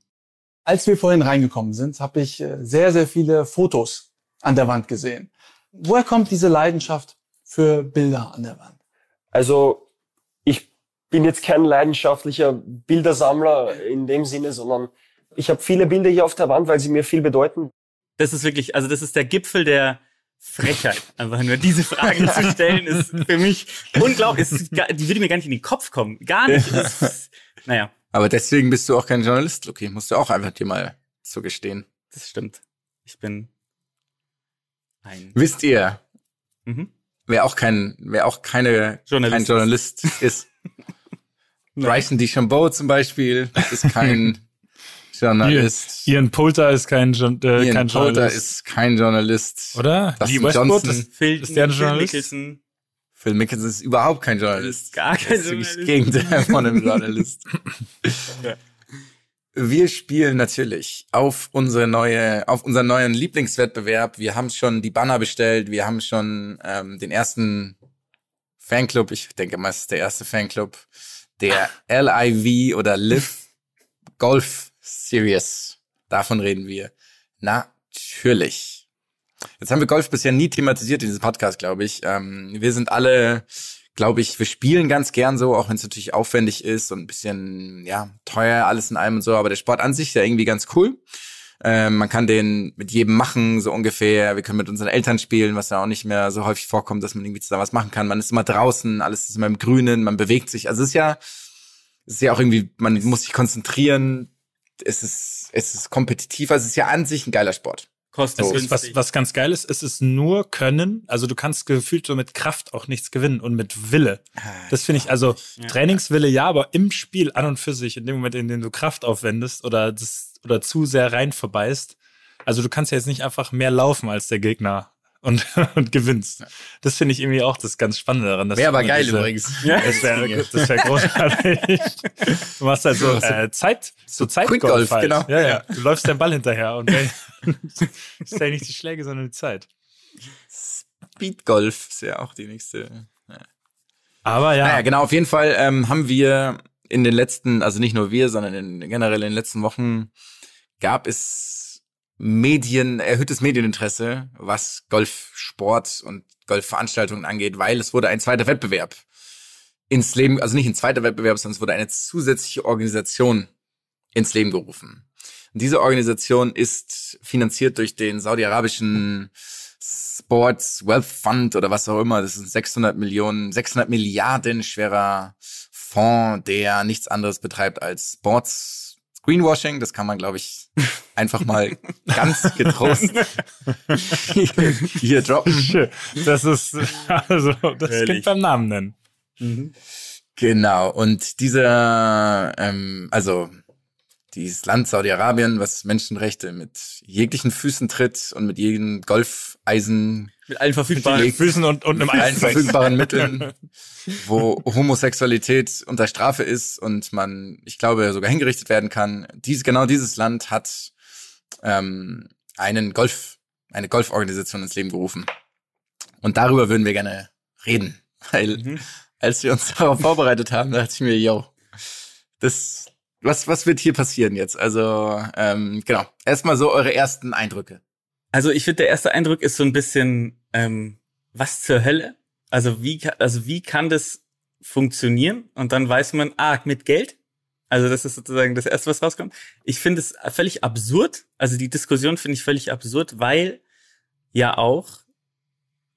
Als wir vorhin reingekommen sind, habe ich äh, sehr, sehr viele Fotos an der Wand gesehen. Woher kommt diese Leidenschaft für Bilder an der Wand? Also ich bin jetzt kein leidenschaftlicher Bildersammler in dem Sinne, sondern ich habe viele Bilder hier auf der Wand, weil sie mir viel bedeuten. Das ist wirklich, also das ist der Gipfel der Frechheit. Einfach nur diese Fragen zu stellen, ist für mich unglaublich. Ist gar, die würde mir gar nicht in den Kopf kommen. Gar nicht. Ist, naja, aber deswegen bist du auch kein Journalist, Luki. Musst du auch einfach dir mal zugestehen. das stimmt. Ich bin ein. Wisst ihr, Mhm. wer auch kein, wer auch keine, Journalist kein ist. Journalist ist? Bryson DeChambeau zum Beispiel ist kein Journalist. Ian Poulter ist kein, Jour- äh, Ian kein Poulter Journalist. ist kein Journalist. oder? Dustin Lee Westbrook Johnson. ist, Phil, ist der ein Phil Journalist? Mickelson. Phil Mickelson ist überhaupt kein Journalist. Gar kein Das ist wirklich das Journalist. Gegenteil von einem Journalist. Ja. Wir spielen natürlich auf unsere neue, auf unseren neuen Lieblingswettbewerb. Wir haben schon die Banner bestellt. Wir haben schon ähm, den ersten Fanclub. Ich denke mal, es ist der erste Fanclub. Der LIV oder Live Golf Series. Davon reden wir. Natürlich. Jetzt haben wir Golf bisher nie thematisiert in diesem Podcast, glaube ich. Ähm, wir sind alle, glaube ich, wir spielen ganz gern so, auch wenn es natürlich aufwendig ist und ein bisschen, ja, teuer alles in allem und so. Aber der Sport an sich ist ja irgendwie ganz cool. Ähm, man kann den mit jedem machen, so ungefähr. Wir können mit unseren Eltern spielen, was ja auch nicht mehr so häufig vorkommt, dass man irgendwie zusammen was machen kann. Man ist immer draußen, alles ist immer im Grünen, man bewegt sich. Also es ist ja, es ist ja auch irgendwie, man muss sich konzentrieren. Es ist, es ist kompetitiv. Also es ist ja an sich ein geiler Sport. Kostet Es was, was ganz geil ist, es ist nur Können. Also du kannst gefühlt so mit Kraft auch nichts gewinnen und mit Wille. Das finde ich, also Ja. Trainingswille ja, aber im Spiel an und für sich, in dem Moment, in dem du Kraft aufwendest oder das oder zu sehr rein verbeißt. Also du kannst ja jetzt nicht einfach mehr laufen als der Gegner und, und gewinnst. Das finde ich irgendwie auch das ganz Spannende daran. Wäre aber geil diese- übrigens. Das wäre wär großartig. Du machst halt so äh, Zeit, so Quick Zeitgolf Golf, halt. genau. Ja, ja. Du läufst den Ball hinterher und ist ja nicht die Schläge, sondern die Zeit. Speedgolf ist ja auch die nächste. Aber ja, Naja, genau, auf jeden Fall ähm, haben wir in den letzten, also nicht nur wir, sondern in, generell in den letzten Wochen gab es Medien, erhöhtes Medieninteresse, was Golfsport und Golfveranstaltungen angeht, weil es wurde ein zweiter Wettbewerb ins Leben, also nicht ein zweiter Wettbewerb, sondern es wurde eine zusätzliche Organisation ins Leben gerufen. Und diese Organisation ist finanziert durch den saudi-arabischen Sports Wealth Fund oder was auch immer. Das ist ein 600 Millionen, 600 Milliarden schwerer Fonds, der nichts anderes betreibt als Sports Greenwashing. Das kann man, glaube ich, einfach mal ganz getrost hier droppen. das ist also das Ehrlich. klingt beim Namen nennen. Genau. Und dieser, ähm, also dieses Land Saudi-Arabien, was Menschenrechte mit jeglichen Füßen tritt und mit jedem Golfeisen Mit allen verfügbaren Belegt. Füßen und, und einem allen Einsatz. verfügbaren Mitteln, wo Homosexualität unter Strafe ist und man, ich glaube, sogar hingerichtet werden kann. Dies, genau dieses Land hat ähm, einen Golf, eine Golforganisation ins Leben gerufen. Und darüber würden wir gerne reden, weil Mhm. als wir uns darauf vorbereitet haben, dachte ich mir, yo, das, was, was wird hier passieren jetzt? Also, ähm, genau. Erstmal so eure ersten Eindrücke. Also ich finde, der erste Eindruck ist so ein bisschen, ähm, was zur Hölle? Also wie, also wie kann das funktionieren? Und dann weiß man, ah, mit Geld? Also das ist sozusagen das Erste, was rauskommt. Ich finde es völlig absurd. Also die Diskussion finde ich völlig absurd, weil ja auch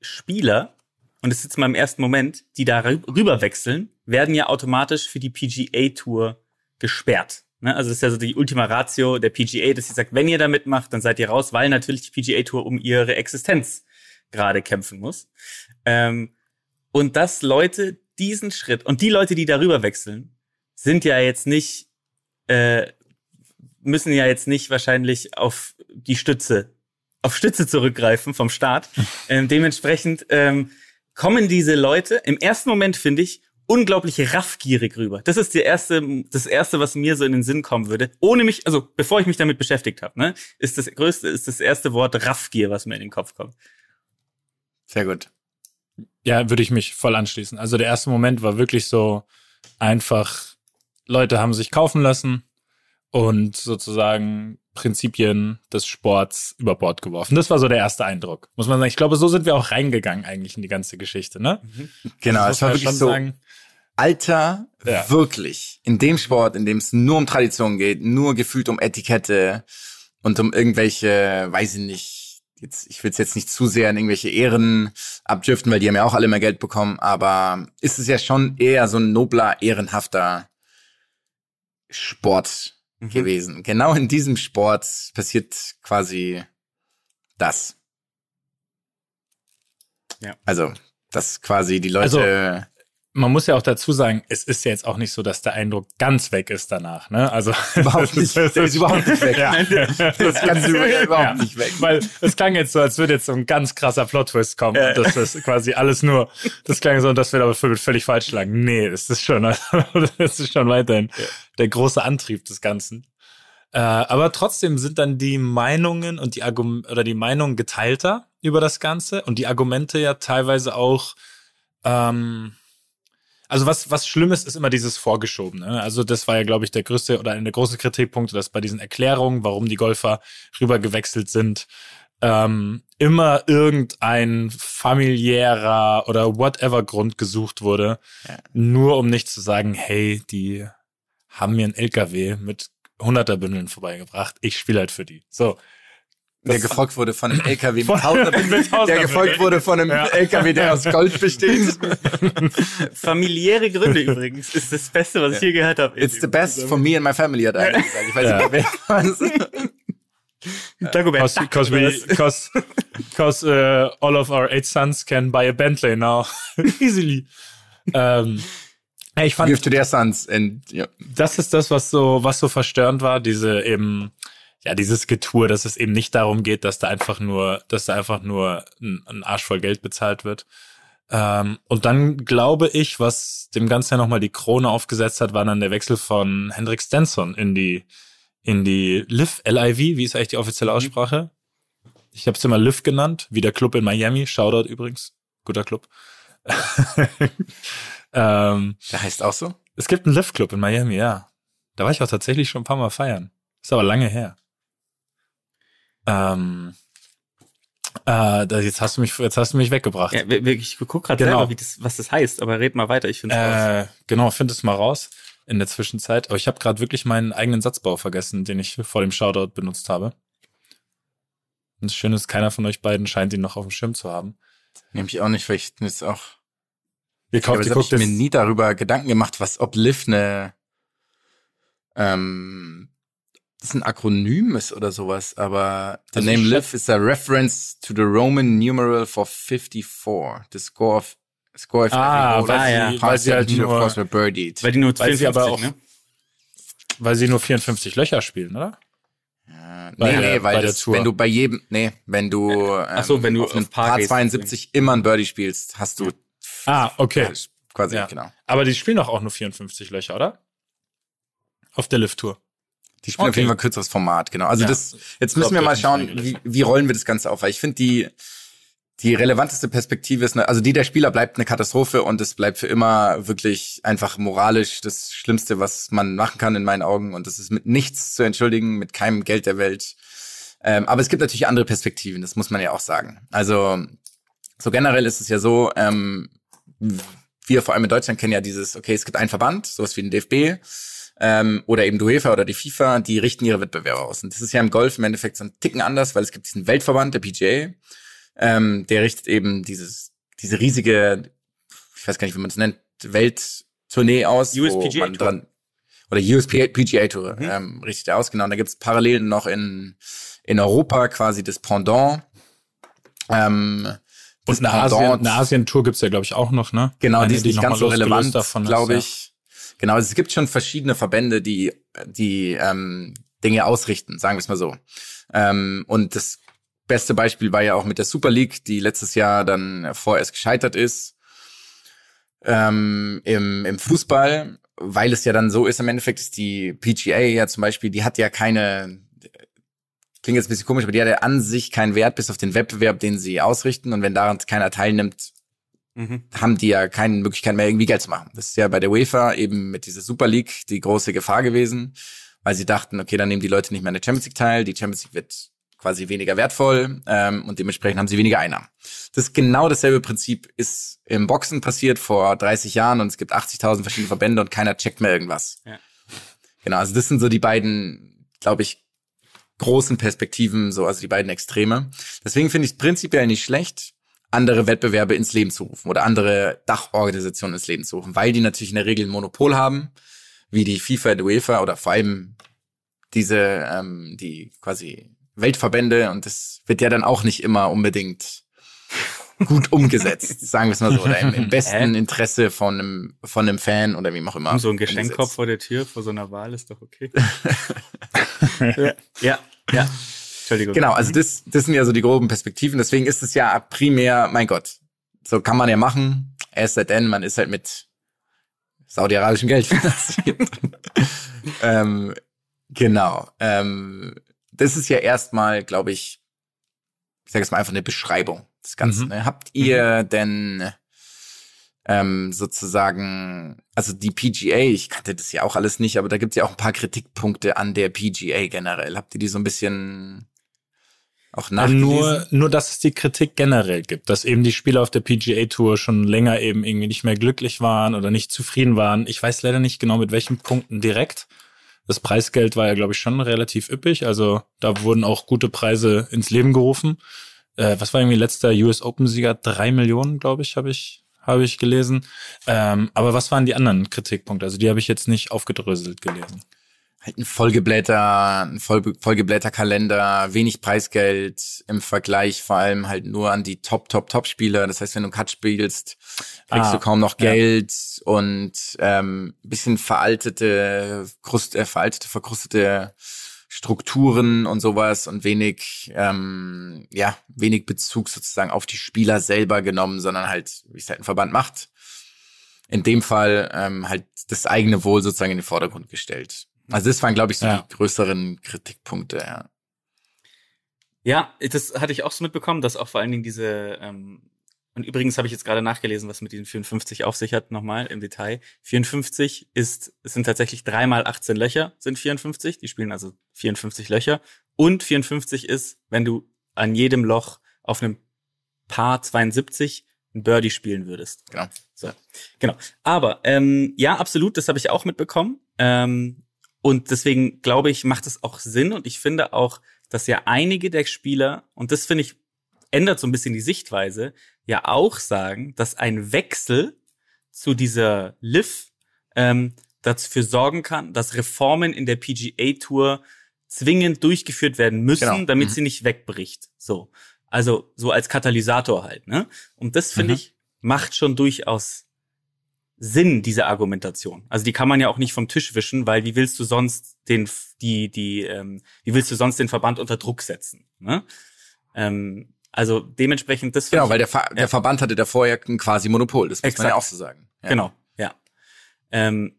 Spieler, und das ist jetzt mal im ersten Moment, die da rü- rüber wechseln, werden ja automatisch für die PGA-Tour gesperrt. Ne? Also das ist ja so die Ultima Ratio der PGA, dass sie sagt, wenn ihr da mitmacht, dann seid ihr raus, weil natürlich die PGA-Tour um ihre Existenz gerade kämpfen muss. Ähm, und dass Leute diesen Schritt, und die Leute, die darüber wechseln, sind ja jetzt nicht, äh, müssen ja jetzt nicht wahrscheinlich auf die Stütze, auf Stütze zurückgreifen vom Staat. Ähm, dementsprechend ähm, kommen diese Leute, im ersten Moment finde ich, unglaublich raffgierig rüber. Das ist der erste, das erste, was mir so in den Sinn kommen würde. Ohne mich, also bevor ich mich damit beschäftigt habe, ne, ist das größte, ist das erste Wort Raffgier, was mir in den Kopf kommt. Sehr gut. Ja, würde ich mich voll anschließen. Also der erste Moment war wirklich so einfach, Leute haben sich kaufen lassen und sozusagen Prinzipien des Sports über Bord geworfen. Das war so der erste Eindruck, muss man sagen. Ich glaube, so sind wir auch reingegangen eigentlich in die ganze Geschichte, ne? Genau, Das es war wirklich schon so. sagen. Alter, Ja. wirklich. In dem Sport, in dem es nur um Tradition geht, nur gefühlt um Etikette und um irgendwelche, weiß ich nicht, jetzt, ich will es jetzt nicht zu sehr in irgendwelche Ehren abdriften, weil die haben ja auch alle mehr Geld bekommen, aber ist es ja schon eher so ein nobler, ehrenhafter Sport Mhm. gewesen. Genau in diesem Sport passiert quasi das. Ja. Also, dass quasi die Leute Man muss ja auch dazu sagen, es ist ja jetzt auch nicht so, dass der Eindruck ganz weg ist danach, ne? Also Überhaupt nicht. Der ist überhaupt nicht weg. Ja. Das kannst du überhaupt nicht weg. Weil es klang jetzt so, als würde jetzt so ein ganz krasser Plot-Twist kommen. Und das ist quasi alles nur, das klang so, und das wird aber völlig, falsch lagen. Nee, es ist schon, das ist schon weiterhin der große Antrieb des Ganzen. Äh, aber trotzdem sind dann die Meinungen und die Argum oder die Meinungen geteilter über das Ganze und die Argumente ja teilweise auch, ähm, also was, was schlimm ist, ist immer dieses Vorgeschobene. ne? Also das war ja, glaube ich, der größte oder einer der großen Kritikpunkte, dass bei diesen Erklärungen, warum die Golfer rübergewechselt sind, ähm, immer irgendein familiärer oder whatever Grund gesucht wurde, nur um nicht zu sagen, hey, die haben mir einen LKW mit Hunderterbündeln vorbeigebracht, ich spiele halt für die. So. Der gefolgt wurde von einem LKW mit Von- Tausender, mit Tausender- der gefolgt wurde von einem Ja. LKW, der aus Gold besteht. Familiäre Gründe übrigens ist das Beste, was ich je gehört habe. It's the best for me and my family, hat er gesagt. Ich weiß Ja. nicht, wer was. Dagobert Cause, we, cause, cause uh, all of our eight sons can buy a Bentley now. Easily. Ähm, ja, ich fand, Give to their sons and, ja. das ist das, was so, was so verstörend war, diese eben, ja, dieses Getue, dass es eben nicht darum geht, dass da einfach nur, dass da einfach nur ein, ein Arsch voll Geld bezahlt wird. Ähm, und dann glaube ich, was dem Ganzen ja nochmal die Krone aufgesetzt hat, war dann der Wechsel von Hendrik Stenson in die, in die LIV, LIV, wie ist eigentlich die offizielle Aussprache? Ich habe es immer LIV genannt, wie der Club in Miami. Shoutout übrigens, guter Club. ähm, Der heißt auch so? es gibt einen Lift-Club in Miami, ja. Da war ich auch tatsächlich schon ein paar Mal feiern. Ist aber lange her. Ähm, äh, da- jetzt hast du mich, jetzt hast du mich weggebracht. Ja, wir- wir- ich guck gerade Genau. selber, wie das, was das heißt, aber red mal weiter, ich finde Äh, genau, find es mal raus in der Zwischenzeit. Aber ich habe gerade wirklich meinen eigenen Satzbau vergessen, den ich vor dem Shoutout benutzt habe. Und das Schöne ist, keiner von euch beiden scheint ihn noch auf dem Schirm zu haben. Nehme ich auch nicht, weil ich das auch. Ihr kauft, guckt ich mir nie darüber Gedanken gemacht, was ob Liv eine ähm, das ein Akronym ist oder sowas, aber the Also name Liv is a reference to the Roman numeral for 54. The score of score of Ah, sie- past weil sie halt 17 of nur- course were birdied. Weil die nur Weil sie 54, aber auch- ne? weil sie nur 54 Löcher spielen, oder? Äh, bei nee, der- nee, weil das, wenn du bei jedem, nee, wenn du, ähm, Ach so, wenn du auf einem auf Par Par gehst, 72 immer ein Birdie spielst, hast du Ah, okay. quasi, Ja. genau. Aber die spielen doch auch nur 54 Löcher, oder? Auf der Lift-Tour. Die spielen auf Okay. jeden Fall kürzeres Format, genau. Also Ja. das, jetzt müssen wir mal schauen, wie, wie rollen wir das Ganze auf, weil ich finde die, die relevanteste Perspektive ist, eine, also die der Spieler bleibt eine Katastrophe und es bleibt für immer wirklich einfach moralisch das Schlimmste, was man machen kann in meinen Augen und das ist mit nichts zu entschuldigen, mit keinem Geld der Welt. Ähm, aber es gibt natürlich andere Perspektiven, das muss man ja auch sagen. Also so generell ist es ja so, ähm, wir vor allem in Deutschland kennen ja dieses, okay, es gibt einen Verband, sowas wie den DFB, ähm, oder eben die UEFA oder die FIFA, die richten ihre Wettbewerbe aus. Und das ist ja im Golf im Endeffekt so ein Ticken anders, weil es gibt diesen Weltverband, der PGA, ähm, der richtet eben dieses, diese riesige, ich weiß gar nicht, wie man es nennt, Welttournee aus. USPGA Tour. dran oder USPGA PGA Tour Mhm. ähm, richtet er aus, genau. Und da gibt es parallel noch in, in Europa quasi das Pendant. Ähm, Und eine Pendant Asien- eine Asien-Tour gibt's ja, glaube ich, auch noch, ne? Genau, Eine, die ist nicht ganz so relevant, glaube ich. Genau, also es gibt schon verschiedene Verbände, die die ähm, Dinge ausrichten, sagen wir es mal so. Ähm, und das beste Beispiel war ja auch mit der Super League, die letztes Jahr dann vorerst gescheitert ist ähm, im, im Fußball, weil es ja dann so ist, im Endeffekt ist die PGA ja zum Beispiel, die hat ja keine, klingt jetzt ein bisschen komisch, aber die hat ja an sich keinen Wert bis auf den Wettbewerb, den sie ausrichten. Und wenn daran keiner teilnimmt, Mhm. haben die ja keine Möglichkeit mehr, irgendwie Geld zu machen. Das ist ja bei der UEFA eben mit dieser Super League die große Gefahr gewesen, weil sie dachten, okay, dann nehmen die Leute nicht mehr an der Champions League teil, die Champions League wird quasi weniger wertvoll ähm, und dementsprechend haben sie weniger Einnahmen. Das ist genau dasselbe Prinzip ist im Boxen passiert vor 30 Jahren und es gibt 80.000 verschiedene Verbände und keiner checkt mehr irgendwas. Ja. Genau, also das sind so die beiden, glaube ich, großen Perspektiven, so also die beiden Extreme. Deswegen finde ich es prinzipiell nicht schlecht, andere Wettbewerbe ins Leben zu rufen oder andere Dachorganisationen ins Leben zu rufen, weil die natürlich in der Regel ein Monopol haben, wie die FIFA, die UEFA oder vor allem diese, ähm, die quasi Weltverbände und das wird ja dann auch nicht immer unbedingt gut umgesetzt, sagen wir es mal so, oder im, im besten Hä? Interesse von einem, von einem Fan oder wie auch immer. So ein Geschenkkorb umgesetzt. vor der Tür vor so einer Wahl ist doch okay. ja, ja, ja. Entschuldigung. Genau, also das, das sind ja so die groben Perspektiven. Deswegen ist es ja primär, mein Gott, so kann man ja machen. Es denn, man ist halt mit saudi-arabischem Geld finanziert. ähm, genau. Ähm, das ist ja erstmal, glaube ich, ich sage jetzt mal einfach eine Beschreibung des Ganzen. Mhm. Ne? Habt ihr denn ähm, sozusagen, also die PGA, ich kannte das ja auch alles nicht, aber da gibt's ja auch ein paar Kritikpunkte an der PGA generell. Habt ihr die so ein bisschen auch nachgelesen? nur, nur, dass es die Kritik generell gibt, dass eben die Spieler auf der PGA Tour schon länger eben irgendwie nicht mehr glücklich waren oder nicht zufrieden waren. Ich weiß leider nicht genau mit welchen Punkten direkt. Das Preisgeld war ja, glaube ich, schon relativ üppig. Also da wurden auch gute Preise ins Leben gerufen. Äh, was war irgendwie letzter US Open Sieger? Drei Millionen, glaube ich, habe ich habe ich gelesen. Ähm, aber was waren die anderen Kritikpunkte? Also die habe ich jetzt nicht aufgedröselt gelesen. Halt ein vollgeblähter, ein voll, vollgeblähter Kalender, wenig Preisgeld im Vergleich vor allem halt nur an die Top, Top, Top-Spieler. Das heißt, wenn du Cut spielst, kriegst Ah, du kaum noch ja. Geld und ähm, bisschen veraltete, Krust, äh, veraltete, verkrustete Strukturen und sowas und wenig, ähm, ja, wenig Bezug sozusagen auf die Spieler selber genommen, sondern halt, wie es halt ein Verband macht. In dem Fall ähm, halt das eigene Wohl sozusagen in den Vordergrund gestellt. Also das waren, glaube ich, so Ja. die größeren Kritikpunkte, ja. Ja, das hatte ich auch so mitbekommen, dass auch vor allen Dingen diese, ähm, und übrigens habe ich jetzt gerade nachgelesen, was mit diesen 54 auf sich hat, nochmal im Detail. 54 ist, es sind tatsächlich dreimal 18 Löcher, sind 54, die spielen also 54 Löcher. Und 54 ist, wenn du an jedem Loch auf einem Paar 72 ein Birdie spielen würdest. Genau. So, genau. Aber ähm, ja, absolut, das habe ich auch mitbekommen. Ähm, und deswegen glaube ich, macht es auch Sinn. Und ich finde auch, dass ja einige der Spieler, und das finde ich, ändert so ein bisschen die Sichtweise, ja auch sagen, dass ein Wechsel zu dieser Liv ähm, dafür sorgen kann, dass Reformen in der PGA Tour zwingend durchgeführt werden müssen, Genau. damit Mhm. sie nicht wegbricht. So. Also so als Katalysator halt, ne? Und das finde Mhm. ich macht schon durchaus Sinn, diese Argumentation. Also die kann man ja auch nicht vom Tisch wischen, weil wie willst du sonst den, die, die, ähm, wie willst du sonst den Verband unter Druck setzen? Ne? Ähm, also dementsprechend das. Genau, find weil der, ich- Ver ja. der Verband hatte davor ja ein quasi Monopol, das muss man ja Exakt. auch so sagen. Ja. Genau, ja. Ähm,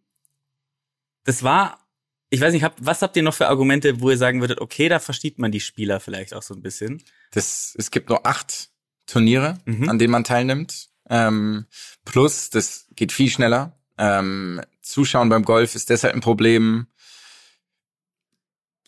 das war, ich weiß nicht, habt, was habt ihr noch für Argumente, wo ihr sagen würdet, okay, da versteht man die Spieler vielleicht auch so ein bisschen? Das, es gibt nur acht Turniere, Mhm. an denen man teilnimmt. Ähm, plus, das geht viel schneller. Ähm, Zuschauen beim Golf ist deshalb ein Problem,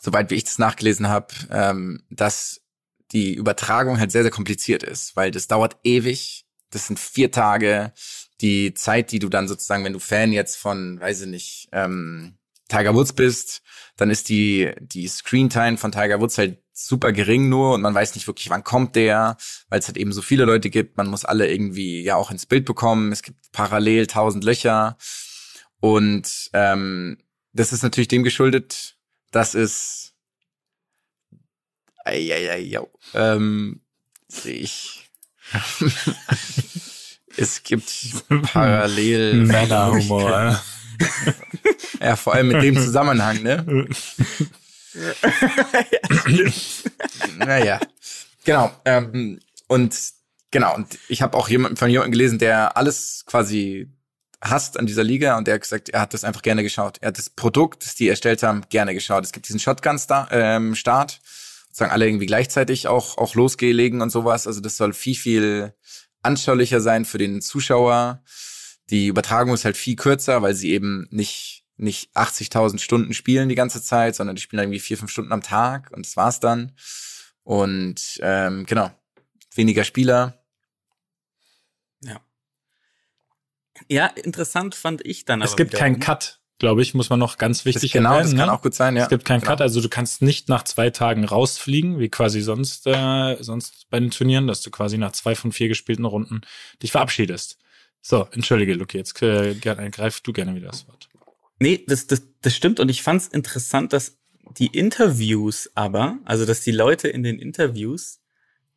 soweit wie ich das nachgelesen habe, ähm, dass die Übertragung halt sehr, sehr kompliziert ist, weil das dauert ewig. Das sind vier Tage. Die Zeit, die du dann sozusagen, wenn du Fan jetzt von, weiß ich nicht, ähm, Tiger Woods bist, dann ist die, die Screentime von Tiger Woods halt super gering nur und man weiß nicht wirklich, wann kommt der, weil es halt eben so viele Leute gibt. Man muss alle irgendwie ja auch ins Bild bekommen. Es gibt parallel tausend Löcher. Und ähm, das ist natürlich dem geschuldet, dass es Eieiei, ähm, sehe ich. es gibt parallel Männerhumor. ja. Ja, vor allem mit dem Zusammenhang, ne? Naja. Genau. Ähm, und genau, und ich habe auch jemanden von jemandem gelesen, der alles quasi hasst an dieser Liga und der hat gesagt, er hat das einfach gerne geschaut. Er hat das Produkt, das die erstellt haben, gerne geschaut. Es gibt diesen Shotgun-Start, ähm, Start, sozusagen alle irgendwie gleichzeitig auch, auch losgelegen und sowas. Also das soll viel, viel anschaulicher sein für den Zuschauer. Die Übertragung ist halt viel kürzer, weil sie eben nicht, nicht 80.000 Stunden spielen die ganze Zeit, sondern die spielen irgendwie vier, fünf Stunden am Tag und das war's dann. Und ähm, genau, weniger Spieler. Ja. Ja, interessant fand ich dann Es aber gibt keinen. Cut, glaube ich, muss man noch ganz Das, wichtig genau, erwähnen. das kann ne? auch gut sein, ja. Es gibt keinen genau. Cut, also du kannst nicht nach zwei Tagen rausfliegen, wie quasi sonst, äh, sonst bei den Turnieren, dass du quasi nach zwei von vier gespielten Runden dich verabschiedest. So, entschuldige, Luki, jetzt äh, gerne, greif du gerne wieder das Wort. Nee, das, das, das stimmt. Und ich fand es interessant, dass die Interviews aber, also dass die Leute in den Interviews,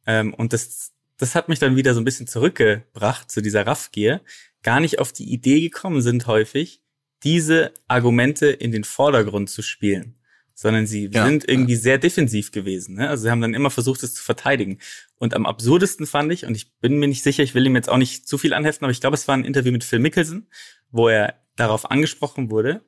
ähm, und das, das hat mich dann wieder so ein bisschen zurückgebracht zu dieser Raffgier, gar nicht auf die Idee gekommen sind häufig, diese Argumente in den Vordergrund zu spielen. Sondern sie Ja. sind irgendwie sehr defensiv gewesen. Ne? Also sie haben dann immer versucht, es zu verteidigen. Und am absurdesten fand ich, und ich bin mir nicht sicher, ich will ihm jetzt auch nicht zu viel anheften, aber ich glaube, es war ein Interview mit Phil Mickelson, wo er darauf angesprochen wurde,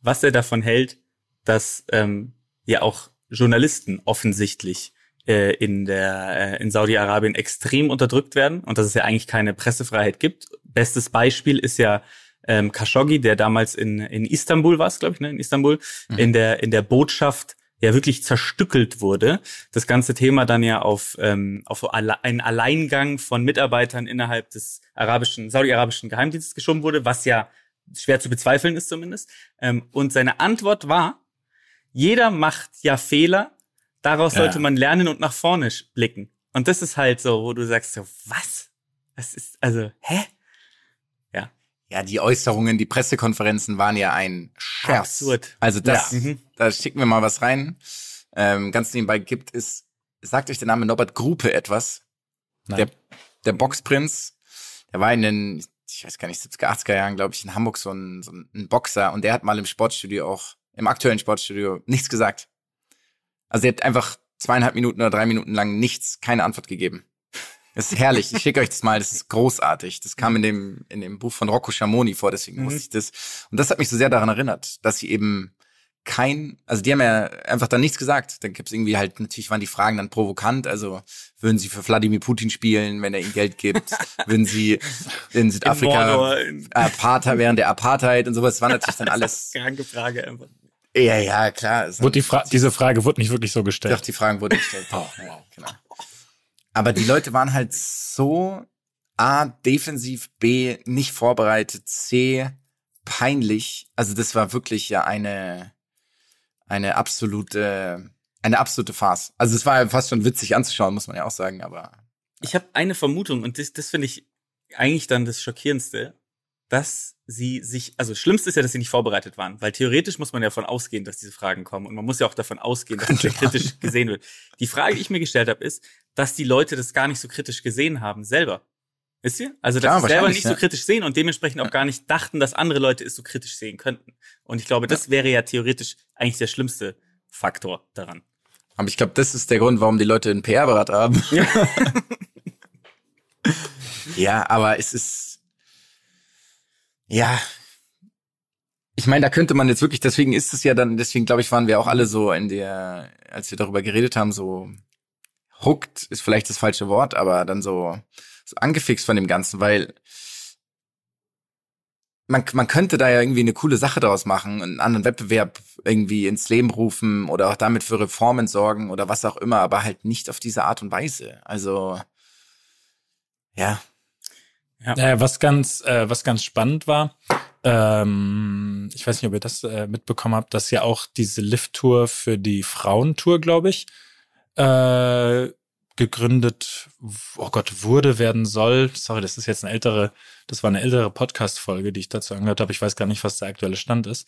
was er davon hält, dass ähm, ja auch Journalisten offensichtlich äh, in der äh, in Saudi-Arabien extrem unterdrückt werden und dass es ja eigentlich keine Pressefreiheit gibt. Bestes Beispiel ist ja ähm, Khashoggi, der damals in in Istanbul war, glaube ich, ne, in Istanbul, in der in der Botschaft ja wirklich zerstückelt wurde. Das ganze Thema dann ja auf ähm, auf einen Alleingang von Mitarbeitern innerhalb des arabischen saudi-arabischen Geheimdienstes geschoben wurde, was ja schwer zu bezweifeln ist zumindest. Ähm, und seine Antwort war, jeder macht ja Fehler, daraus Ja. sollte man lernen und nach vorne sch- blicken. Und das ist halt so, wo du sagst so, was? Das ist, also, hä? Ja, die Äußerungen, die Pressekonferenzen waren ja ein Scherz. Absurd. Also das, Ja. Mhm. da schicken wir mal was rein. Ähm, ganz nebenbei gibt es, sagt euch der Name Norbert Grupe etwas? Nein. Der, der Boxprinz, der war in den, ich weiß gar nicht, 70er, 80er Jahren, glaube ich, in Hamburg so ein, so ein Boxer und der hat mal im Sportstudio auch, im aktuellen Sportstudio nichts gesagt. Also sie hat einfach zweieinhalb Minuten oder drei Minuten lang nichts, keine Antwort gegeben. Das ist herrlich. Ich schicke euch das mal. Das ist großartig. Das kam in dem, in dem Buch von Rocco Schamoni vor, deswegen Mhm. wusste ich das. Und das hat mich so sehr daran erinnert, dass sie eben kein, also die haben ja einfach dann nichts gesagt. Dann gibt's irgendwie halt, natürlich waren die Fragen dann provokant. Also würden sie für Wladimir Putin spielen, wenn er ihnen Geld gibt? würden sie in Südafrika in- Apartheid während der Apartheid und sowas? Das war natürlich dann alles. Kranke Frage einfach. Ja, ja, klar. Es Wurde die Fra diese Frage wurde nicht wirklich so Doch, gestellt. die Fragen wurden gestellt. ja, genau. Aber die Leute waren halt so A, defensiv, B, nicht vorbereitet, C, peinlich. Also das war wirklich ja eine, eine absolute, eine absolute Farce. Also es war ja fast schon witzig anzuschauen, muss man ja auch sagen, aber Ich habe eine Vermutung und das, das finde ich eigentlich dann das Schockierendste, dass sie sich, also das Schlimmste ist ja, dass sie nicht vorbereitet waren, weil theoretisch muss man ja davon ausgehen, dass diese Fragen kommen und man muss ja auch davon ausgehen, dass sehr kritisch gesehen wird. Die Frage, die ich mir gestellt habe, ist, dass die Leute das gar nicht so kritisch gesehen haben selber. Wisst ihr? Also, dass Klar, sie selber nicht ja. so kritisch sehen und dementsprechend auch gar nicht dachten, dass andere Leute es so kritisch sehen könnten. Und ich glaube, das wäre ja theoretisch eigentlich der schlimmste Faktor daran. aber ich glaube, das ist der Grund, warum die Leute einen PR-Berater haben. ja, aber es ist, ja, ich meine, da könnte man jetzt wirklich, deswegen ist es ja dann, deswegen glaube ich, waren wir auch alle so in der, als wir darüber geredet haben, so hooked ist vielleicht das falsche Wort, aber dann so angefixt von dem Ganzen, weil man, man könnte da ja irgendwie eine coole Sache draus machen, einen anderen Wettbewerb irgendwie ins Leben rufen oder auch damit für Reformen sorgen oder was auch immer, aber halt nicht auf diese Art und Weise. Also, ja, Äh, was ganz, äh, was ganz spannend war, ähm, ich weiß nicht, ob ihr das äh, mitbekommen habt, dass ja auch diese Lift-Tour für die Frauentour, glaube ich, äh, gegründet, oh Gott, wurde, werden soll. Sorry, das ist jetzt eine ältere, das war eine ältere Podcast-Folge, die ich dazu angehört habe. Ich weiß gar nicht, was der aktuelle Stand ist.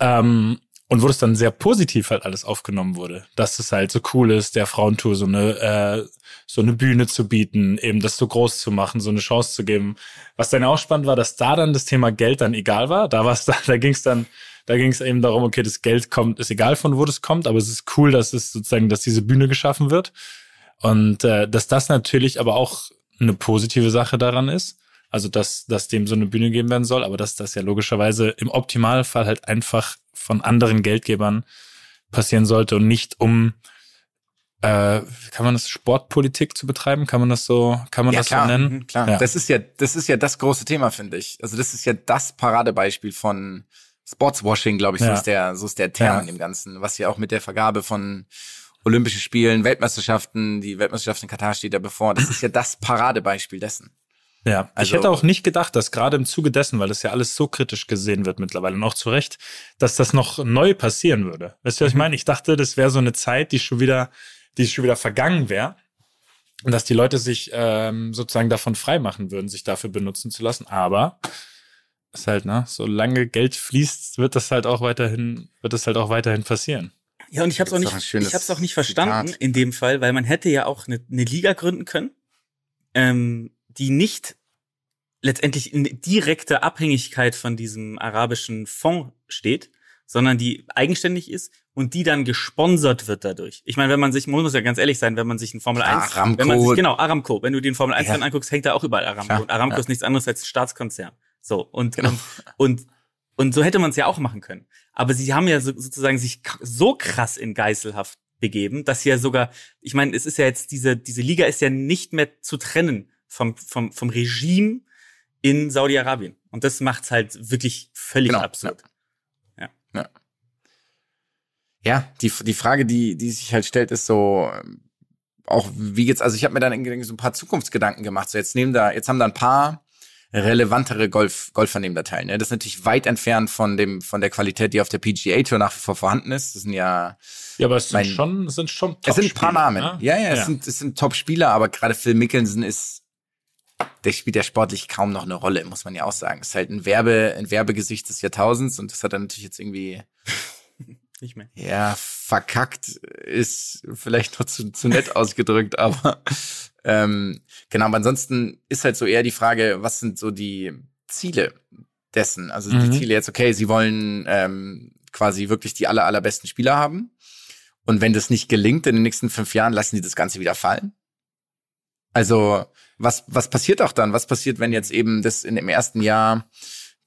Ähm, und wo es dann sehr positiv halt alles aufgenommen wurde, dass es halt so cool ist, der Frauentour so eine äh, so eine Bühne zu bieten, eben das so groß zu machen, so eine Chance zu geben. Was dann auch spannend war, dass da dann das Thema Geld dann egal war. Da war es da, da ging es dann, da ging es eben darum, okay, das Geld kommt, ist egal von wo das kommt, aber es ist cool, dass es sozusagen, dass diese Bühne geschaffen wird und äh, dass das natürlich aber auch eine positive Sache daran ist. Also dass, dass dem so eine Bühne geben werden soll, aber dass das ja logischerweise im Optimalfall halt einfach von anderen Geldgebern passieren sollte und nicht um äh, kann man das Sportpolitik zu betreiben? Kann man das so, kann man ja das klar, so nennen? mhm, klar. Ja. Das ist ja, das ist ja das große Thema, finde ich. Also das ist ja das Paradebeispiel von Sportswashing, glaube ich, so Ja. ist der, so ist der Term Ja. in dem Ganzen, was ja auch mit der Vergabe von Olympischen Spielen, Weltmeisterschaften, die Weltmeisterschaft in Katar steht ja bevor. Das ist ja das Paradebeispiel dessen. Ja, ich Also- hätte auch nicht gedacht, dass gerade im Zuge dessen, weil das ja alles so kritisch gesehen wird mittlerweile und auch zu Recht, dass das noch neu passieren würde. Weißt du, was ich meine? Ich dachte, das wäre so eine Zeit, die schon wieder, die schon wieder vergangen wäre. Und dass die Leute sich ähm, sozusagen davon freimachen würden, sich dafür benutzen zu lassen. Aber ist halt, ne, solange Geld fließt, wird das halt auch weiterhin, wird das halt auch weiterhin passieren. Ja, und ich habe es auch nicht, ich hab's auch nicht verstanden Zitat? in dem Fall, weil man hätte ja auch eine, eine Liga gründen können, ähm, die nicht letztendlich in direkter Abhängigkeit von diesem arabischen Fonds steht, sondern die eigenständig ist und die dann gesponsert wird dadurch. Ich meine, wenn man sich, man muss ja ganz ehrlich sein, wenn man sich ein Formel 1, Aramco. wenn man sich, genau, Aramco, wenn du den Formel 1 Ja. anguckst, hängt da auch überall Aramco. Klar, und Aramco ja. ist nichts anderes als ein Staatskonzern. So, und, Genau. und, und, und so hätte man es ja auch machen können. Aber sie haben ja so, sozusagen sich so krass in Geiselhaft begeben, dass sie ja sogar, ich meine, es ist ja jetzt diese, diese Liga ist ja nicht mehr zu trennen vom, vom, vom Regime in Saudi-Arabien. Und das macht's halt wirklich völlig Genau, absurd. Ja, die, die Frage, die, die sich halt stellt, ist so, ähm, auch wie jetzt, also ich habe mir dann irgendwie so ein paar Zukunftsgedanken gemacht. So jetzt nehmen da, jetzt haben da ein paar relevantere Golf, der teil. Ne? Das ist natürlich weit entfernt von dem, von der Qualität, die auf der PGA Tour nach wie vor vorhanden ist. Das sind ja, Ja, aber es sind Mein- schon, es sind schon es sind ein paar Namen. ne? Ja, ja, es sind, es sind Top-Spieler, aber gerade Phil Mickelson ist, der spielt ja sportlich kaum noch eine Rolle, muss man ja auch sagen. Ist halt ein Werbe, ein Werbegesicht des Jahrtausends und das hat er natürlich jetzt irgendwie Nicht mehr. Ja, verkackt ist vielleicht noch zu, zu nett ausgedrückt, aber ähm, genau, aber ansonsten ist halt so eher die Frage, was sind so die Ziele dessen? Also Mhm. die Ziele jetzt, okay, sie wollen ähm, quasi wirklich die aller, allerbesten Spieler haben. Und wenn das nicht gelingt in den nächsten fünf Jahren, lassen die das Ganze wieder fallen? Also, was, was passiert auch dann? Was passiert, wenn jetzt eben das in dem ersten Jahr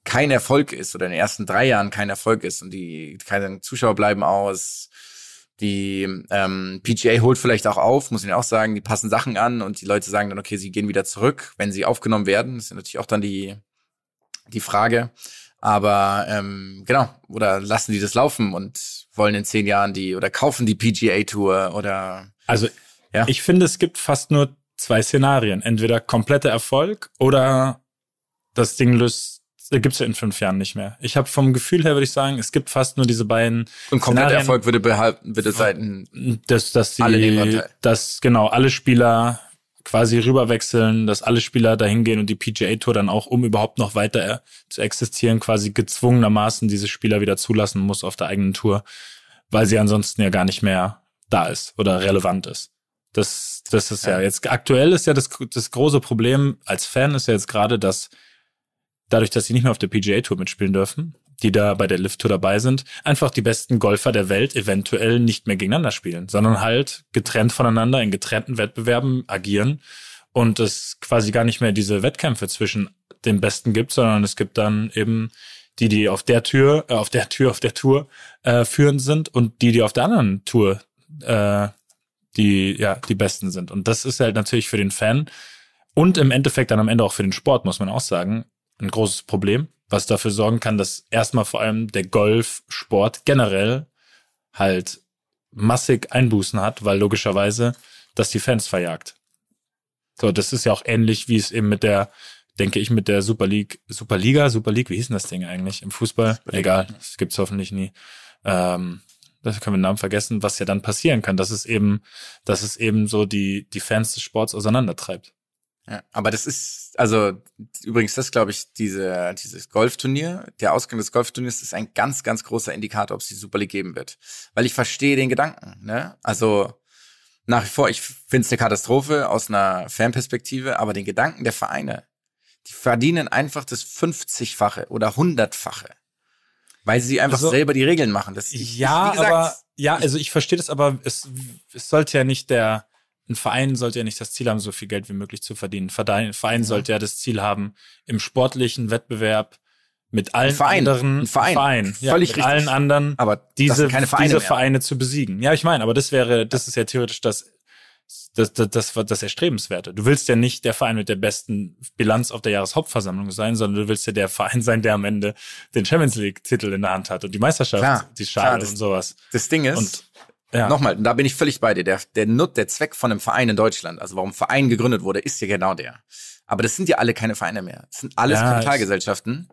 kein Erfolg ist oder in den ersten drei Jahren kein Erfolg ist und die keine Zuschauer bleiben aus, die ähm, PGA holt vielleicht auch auf, muss ich auch sagen, die passen Sachen an und die Leute sagen dann, okay, sie gehen wieder zurück, wenn sie aufgenommen werden. Das ist natürlich auch dann die, die Frage. Aber ähm, genau, oder lassen die das laufen und wollen in zehn Jahren die oder kaufen die PGA Tour oder Also Ja. ich finde, es gibt fast nur zwei Szenarien. Entweder kompletter Erfolg oder das Ding löst, gibt's ja in fünf Jahren nicht mehr. Ich habe vom Gefühl her, würde ich sagen, es gibt fast nur diese beiden und kompletter. Erfolg würde behalten, würde Seiten dass, dass Alle die, Anteil. dass genau alle Spieler quasi rüberwechseln, dass alle Spieler dahin gehen und die PGA Tour dann auch, um überhaupt noch weiter äh, zu existieren, quasi gezwungenermaßen diese Spieler wieder zulassen muss auf der eigenen Tour, weil sie ansonsten ja gar nicht mehr da ist oder relevant ist. Das, das ist ja, Ja. jetzt aktuell ist ja das, das große Problem als Fan ist ja jetzt gerade, dass dadurch, dass sie nicht mehr auf der PGA Tour mitspielen dürfen, die da bei der Lift Tour dabei sind, einfach die besten Golfer der Welt eventuell nicht mehr gegeneinander spielen, sondern halt getrennt voneinander in getrennten Wettbewerben agieren und es quasi gar nicht mehr diese Wettkämpfe zwischen den Besten gibt, sondern es gibt dann eben die, die auf der Tür, äh, auf der Tür, auf der Tour äh, führend sind und die, die auf der anderen Tour äh, die ja die Besten sind. Und das ist halt natürlich für den Fan und im Endeffekt dann am Ende auch für den Sport, muss man auch sagen, ein großes Problem, was dafür sorgen kann, dass erstmal vor allem der Golfsport generell halt massig Einbußen hat, weil logischerweise das die Fans verjagt. So, das ist ja auch ähnlich, wie es eben mit der, denke ich, mit der Super League, Superliga, Super League, wie hieß denn das Ding eigentlich im Fußball? Egal, das gibt's hoffentlich nie. Ähm, das können wir den Namen vergessen, was ja dann passieren kann, dass es eben, dass es eben so die, die Fans des Sports auseinandertreibt. Ja, aber das ist, also übrigens, das glaube ich, diese, dieses Golfturnier, der Ausgang des Golfturniers ist ein ganz, ganz großer Indikator, ob es die Super League geben wird. Weil ich verstehe den Gedanken, ne? Also nach wie vor, ich finde es eine Katastrophe aus einer Fanperspektive, aber den Gedanken der Vereine, die verdienen einfach das 50-fache oder 100-fache. Weil sie einfach Also, selber die Regeln machen. Das, ich, ja, ich, gesagt, aber ja, also ich verstehe das, aber es, es sollte ja nicht der ein Verein sollte ja nicht das Ziel haben, so viel Geld wie möglich zu verdienen. Ein Verein sollte ja das Ziel haben, im sportlichen Wettbewerb mit allen Verein, anderen ein Verein. ja, Völlig mit richtig. allen anderen aber diese, Vereine diese. Vereine zu besiegen. Ja, ich meine, aber das wäre, das ist ja theoretisch das, das, das, das, das Erstrebenswerte. Du willst ja nicht der Verein mit der besten Bilanz auf der Jahreshauptversammlung sein, sondern du willst ja der Verein sein, der am Ende den Champions League-Titel in der Hand hat und die Meisterschaft, Klar, die klar, Schale das- und sowas. Das Ding ist, Und ja, Nochmal, da bin ich völlig bei dir. Der, der Nut, der Zweck von einem Verein in Deutschland, also warum ein Verein gegründet wurde, ist ja genau der. Aber das sind ja alle keine Vereine mehr. Das sind alles Ja, Kapitalgesellschaften.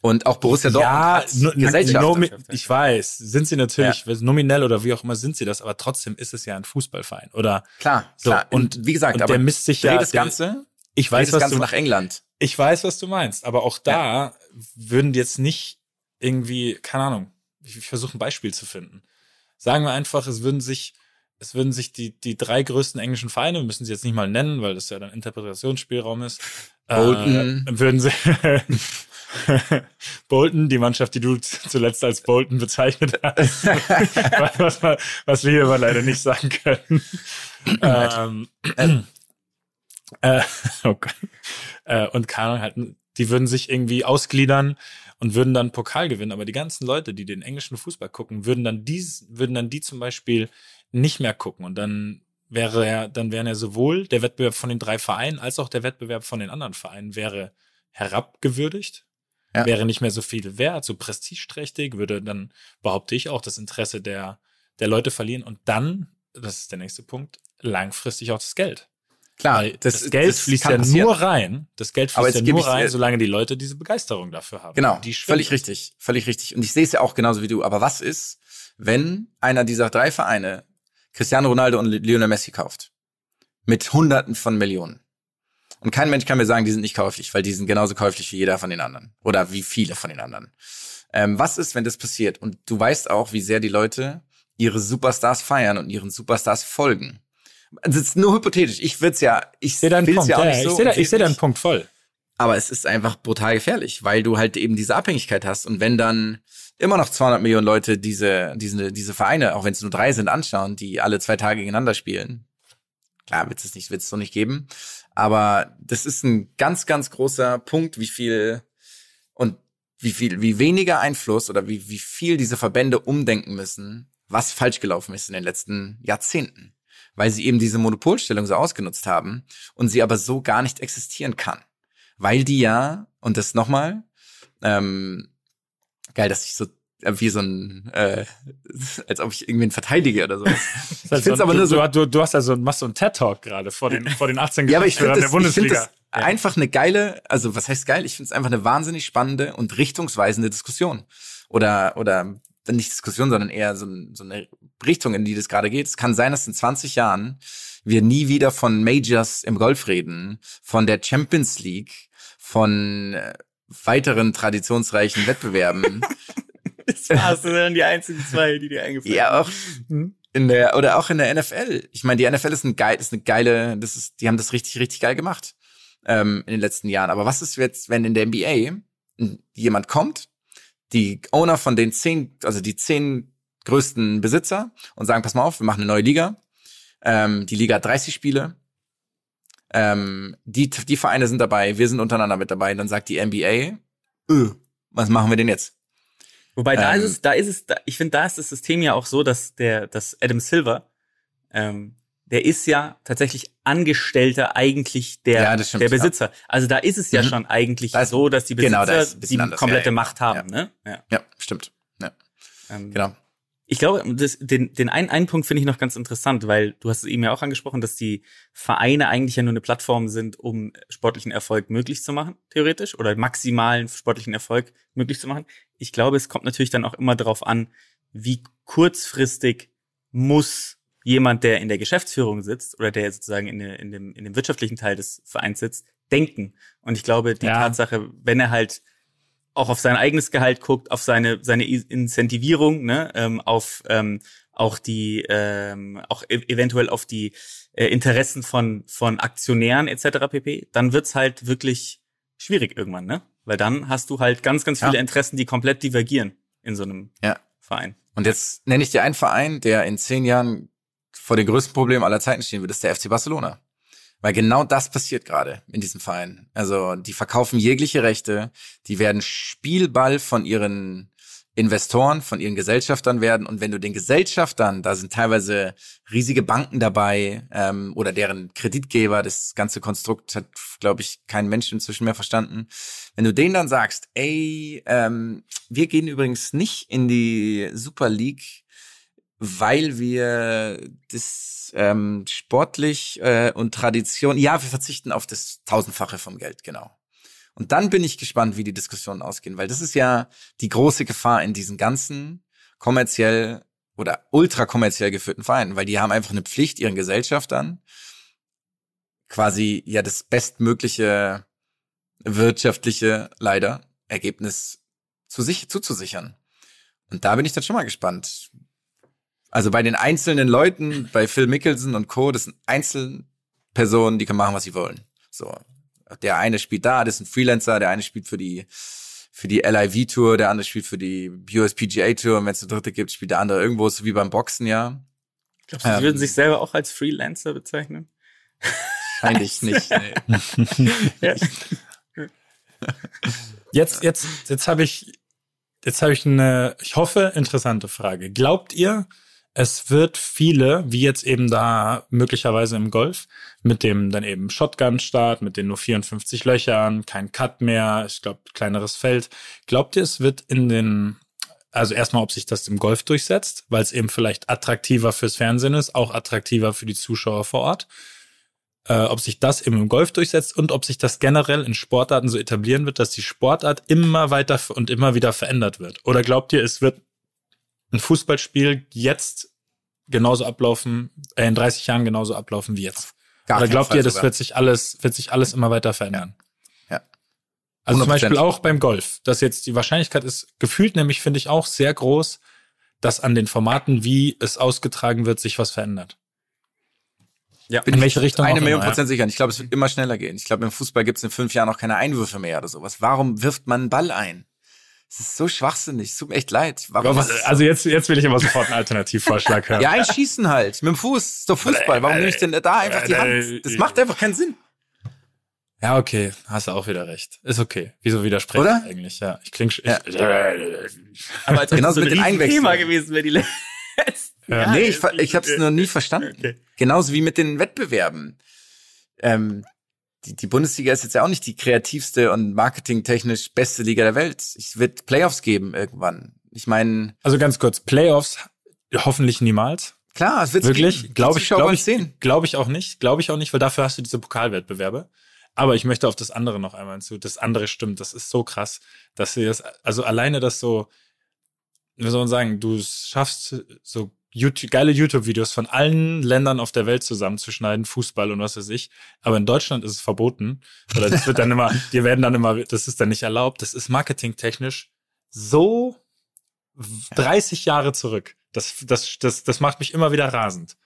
Und auch Borussia Dortmund ja, hat no, Gesellschaften. nomi- ich weiß, sind sie natürlich, nominell oder wie auch immer sind sie das, aber trotzdem ist es ja ein Fußballverein. Oder Klar, So, klar. und- Und wie gesagt, und aber der misst sich ja- das Ganze, ich weiß, das was Ganze du nach England. Ich weiß, was du meinst, aber auch da würden die jetzt nicht irgendwie, keine Ahnung, ich, ich versuche ein Beispiel zu finden. Sagen wir einfach, es würden sich, es würden sich die, die drei größten englischen Vereine, wir müssen sie jetzt nicht mal nennen, weil das ja dann Interpretationsspielraum ist, Bolton. äh, würden sie Bolton, die Mannschaft, die du zuletzt als Bolton bezeichnet hast, was, was, was wir hier aber leider nicht sagen können. ähm, äh, oh Gott. Äh, und Ahnung, halt, die würden sich irgendwie ausgliedern und würden dann Pokal gewinnen. Aber die ganzen Leute, die den englischen Fußball gucken, würden dann dies, würden dann die zum Beispiel nicht mehr gucken. Und dann wäre ja, dann wären ja sowohl der Wettbewerb von den drei Vereinen als auch der Wettbewerb von den anderen Vereinen wäre herabgewürdigt. Ja. Wäre nicht mehr so viel wert, so prestigeträchtig, würde dann, behaupte ich, auch das Interesse der, der Leute verlieren. Und dann, das ist der nächste Punkt, langfristig auch das Geld. Klar, Weil das, Geld das fließt ja passieren. nur rein. Das Geld fließt ja nur rein, solange die Leute diese Begeisterung dafür haben. Genau, völlig richtig, völlig richtig. Und ich sehe es ja auch genauso wie du. Aber was ist, wenn einer dieser drei Vereine Cristiano Ronaldo und Lionel Messi kauft? Mit Hunderten von Millionen. Und kein Mensch kann mir sagen, die sind nicht käuflich, weil die sind genauso käuflich wie jeder von den anderen. Oder wie viele von den anderen. Ähm, was ist, wenn das passiert? Und du weißt auch, wie sehr die Leute ihre Superstars feiern und ihren Superstars folgen. Das ist nur hypothetisch. Ich würde ja, ich sehe deinen Punkt. ja Ja, nicht ich so sehe ich sehe deinen. Punkt voll. aber es ist einfach brutal gefährlich, weil du halt eben diese Abhängigkeit hast. Und wenn dann immer noch 200 Millionen Leute diese, diese, diese Vereine, auch wenn es nur drei sind, anschauen, die alle zwei Tage gegeneinander spielen, klar, wird es nicht, wird es so nicht geben. Aber das ist ein ganz, ganz großer Punkt, wie viel und wie viel, wie weniger Einfluss oder wie, wie viel diese Verbände umdenken müssen, was falsch gelaufen ist in den letzten Jahrzehnten. Weil sie eben diese Monopolstellung so ausgenutzt haben und sie aber so gar nicht existieren kann. Weil die ja, und das nochmal, ähm, geil, dass ich so wie so ein, äh, als ob ich irgendwen verteidige oder sowas. Ich find's aber nur so, du, du hast also machst so einen TED Talk gerade vor den vor den 18 ja, aber ich finde der das, ich Bundesliga. find das einfach eine geile, also was heißt geil? Ich finde es einfach eine wahnsinnig spannende und richtungsweisende Diskussion. Oder, oder nicht Diskussion, sondern eher so, so eine Richtung, in die das gerade geht. Es kann sein, dass in 20 Jahren wir nie wieder von Majors im Golf reden, von der Champions League, von äh, weiteren traditionsreichen Wettbewerben. Das war's, das sind die einzigen zwei, die dir eingefallen ja, auch Hm? in der, oder auch in der NFL. Ich meine, die NFL ist ein geil, ist eine geile, das ist, die haben das richtig, richtig geil gemacht, ähm, in den letzten Jahren. Aber was ist jetzt, wenn in der NBA jemand kommt, die Owner von den zehn, also die zehn größten Besitzer und sagen, pass mal auf, wir machen eine neue Liga. Ähm, die Liga hat 30 Spiele. Ähm, die, die Vereine sind dabei, wir sind untereinander mit dabei. Dann sagt die NBA, öh, was machen wir denn jetzt? Wobei da Ähm, ist es, da ist es, da, ich finde, da ist das System ja auch so, dass der, dass Adam Silver, ähm, der ist ja tatsächlich Angestellter eigentlich der, Ja, das stimmt, der Besitzer. Also da ist es ja Mhm. schon eigentlich Da ist- so, dass die Besitzer genau, ein bisschen die anders. komplette Ja, ja, Macht haben. ja. Ne? Ja. Ja, stimmt. Ja, Ähm, genau. Ich glaube, das, den, den einen, einen Punkt finde ich noch ganz interessant, weil du hast es eben ja auch angesprochen, dass die Vereine eigentlich ja nur eine Plattform sind, um sportlichen Erfolg möglich zu machen, theoretisch, oder maximalen sportlichen Erfolg möglich zu machen. Ich glaube, es kommt natürlich dann auch immer darauf an, wie kurzfristig muss jemand, der in der Geschäftsführung sitzt oder der sozusagen in, in, dem, in dem wirtschaftlichen Teil des Vereins sitzt, denken. Und ich glaube, die Ja. Tatsache, wenn er halt auch auf sein eigenes Gehalt guckt, auf seine seine Incentivierung, ne, ähm, auf ähm, auch die ähm, auch e eventuell auf die äh, Interessen von von Aktionären etc. pp. Dann wird's halt wirklich schwierig irgendwann, ne? Weil dann hast du halt ganz ganz Ja. viele Interessen, die komplett divergieren in so einem Ja. Verein. Und jetzt nenne ich dir einen Verein, der in zehn Jahren vor den größten Problemen aller Zeiten stehen wird, ist der FC Barcelona. Weil genau das passiert gerade in diesem Verein. Also die verkaufen jegliche Rechte, die werden Spielball von ihren Investoren, von ihren Gesellschaftern werden. Und wenn du den Gesellschaftern, da sind teilweise riesige Banken dabei ähm, oder deren Kreditgeber, das ganze Konstrukt hat, glaube ich, kein Mensch inzwischen mehr verstanden. Wenn du denen dann sagst, ey, ähm, wir gehen übrigens nicht in die Super League, weil wir das ähm, sportlich äh, und Tradition, ja, wir verzichten auf das Tausendfache vom Geld, genau. Und dann bin ich gespannt, wie die Diskussionen ausgehen, weil das ist ja die große Gefahr in diesen ganzen kommerziell oder ultra kommerziell geführten Vereinen, weil die haben einfach eine Pflicht ihren Gesellschaftern quasi ja das bestmögliche wirtschaftliche leider Ergebnis zu sich zuzusichern. Und da bin ich dann schon mal gespannt. Also bei den einzelnen Leuten, bei Phil Mickelson und Co., das sind Einzelpersonen, die können machen, was sie wollen. So. Der eine spielt da, das ist ein Freelancer, der eine spielt für die, für die LIV Tour, der andere spielt für die USPGA Tour, und wenn es eine dritte gibt, spielt der andere irgendwo, so wie beim Boxen, ja. Glaubst du, sie Ähm. würden sich selber auch als Freelancer bezeichnen? Wahrscheinlich nicht. Nee. Ja. Jetzt, jetzt, jetzt habe ich, jetzt habe ich eine, ich hoffe, interessante Frage. Glaubt ihr, es wird viele, wie jetzt eben da möglicherweise im Golf, mit dem dann eben Shotgun-Start, mit den nur 54 Löchern, kein Cut mehr, ich glaube, kleineres Feld. Glaubt ihr, es wird in den, also erstmal, ob sich das im Golf durchsetzt, weil es eben vielleicht attraktiver fürs Fernsehen ist, auch attraktiver für die Zuschauer vor Ort? äh, ob sich das eben im Golf durchsetzt und ob sich das generell in Sportarten so etablieren wird, dass die Sportart immer weiter und immer wieder verändert wird? Oder glaubt ihr, es wird ein Fußballspiel jetzt genauso ablaufen, äh, in 30 Jahren genauso ablaufen wie jetzt? Gar Oder glaubt Fall ihr, das sogar. wird sich alles, wird sich alles immer weiter verändern? Ja. Also zum 100%. Beispiel auch beim Golf, dass jetzt die Wahrscheinlichkeit ist, gefühlt nämlich finde ich auch sehr groß, dass an den Formaten, wie es ausgetragen wird, sich was verändert. Ja. Bin In ich welche Richtung Eine auch Million immer. Prozent sicher. Ich glaube, es wird immer schneller gehen. Ich glaube, im Fußball gibt es in fünf Jahren noch keine Einwürfe mehr oder sowas. Warum wirft man einen Ball ein? Es ist so schwachsinnig. Es tut mir echt leid. Warum Also jetzt, jetzt will ich aber sofort einen Alternativvorschlag hören. ja, ein Schießen halt. Mit dem Fuß. Ist doch Fußball. Warum nehme ich denn da einfach die Hand? Das macht einfach keinen Sinn. Ja, okay, hast du auch wieder recht. Ist okay. Wieso widerspreche Oder? ich eigentlich? Ja, ich klinge Ja. ich, Aber als Genauso das mit den Einwechseln. Thema gewesen wäre, die letzten Ja. nee, ich, ich habe es noch nie verstanden. Okay. Genauso wie mit den Wettbewerben. Ähm, die, die Bundesliga ist jetzt ja auch nicht die kreativste und marketingtechnisch beste Liga der Welt. Es wird Playoffs geben irgendwann. Ich meine, Also ganz kurz, Playoffs hoffentlich niemals. klar, es wird Wirklich? Glaube ich, glaube ich, sehen. glaube ich auch nicht. Glaube ich auch nicht, weil dafür hast du diese Pokalwettbewerbe. Aber ich möchte auf das andere noch einmal hinzu. Das andere stimmt. Das ist so krass, dass sie das, also alleine das so, wie soll man sagen, du es schaffst, so YouTube, geile YouTube-Videos von allen Ländern auf der Welt zusammenzuschneiden, Fußball und was weiß ich. Aber in Deutschland ist es verboten. Oder das wird dann immer, die werden dann immer, das ist dann nicht erlaubt. Das ist marketingtechnisch so 30 Jahre zurück. Das, das, das, das macht mich immer wieder rasend.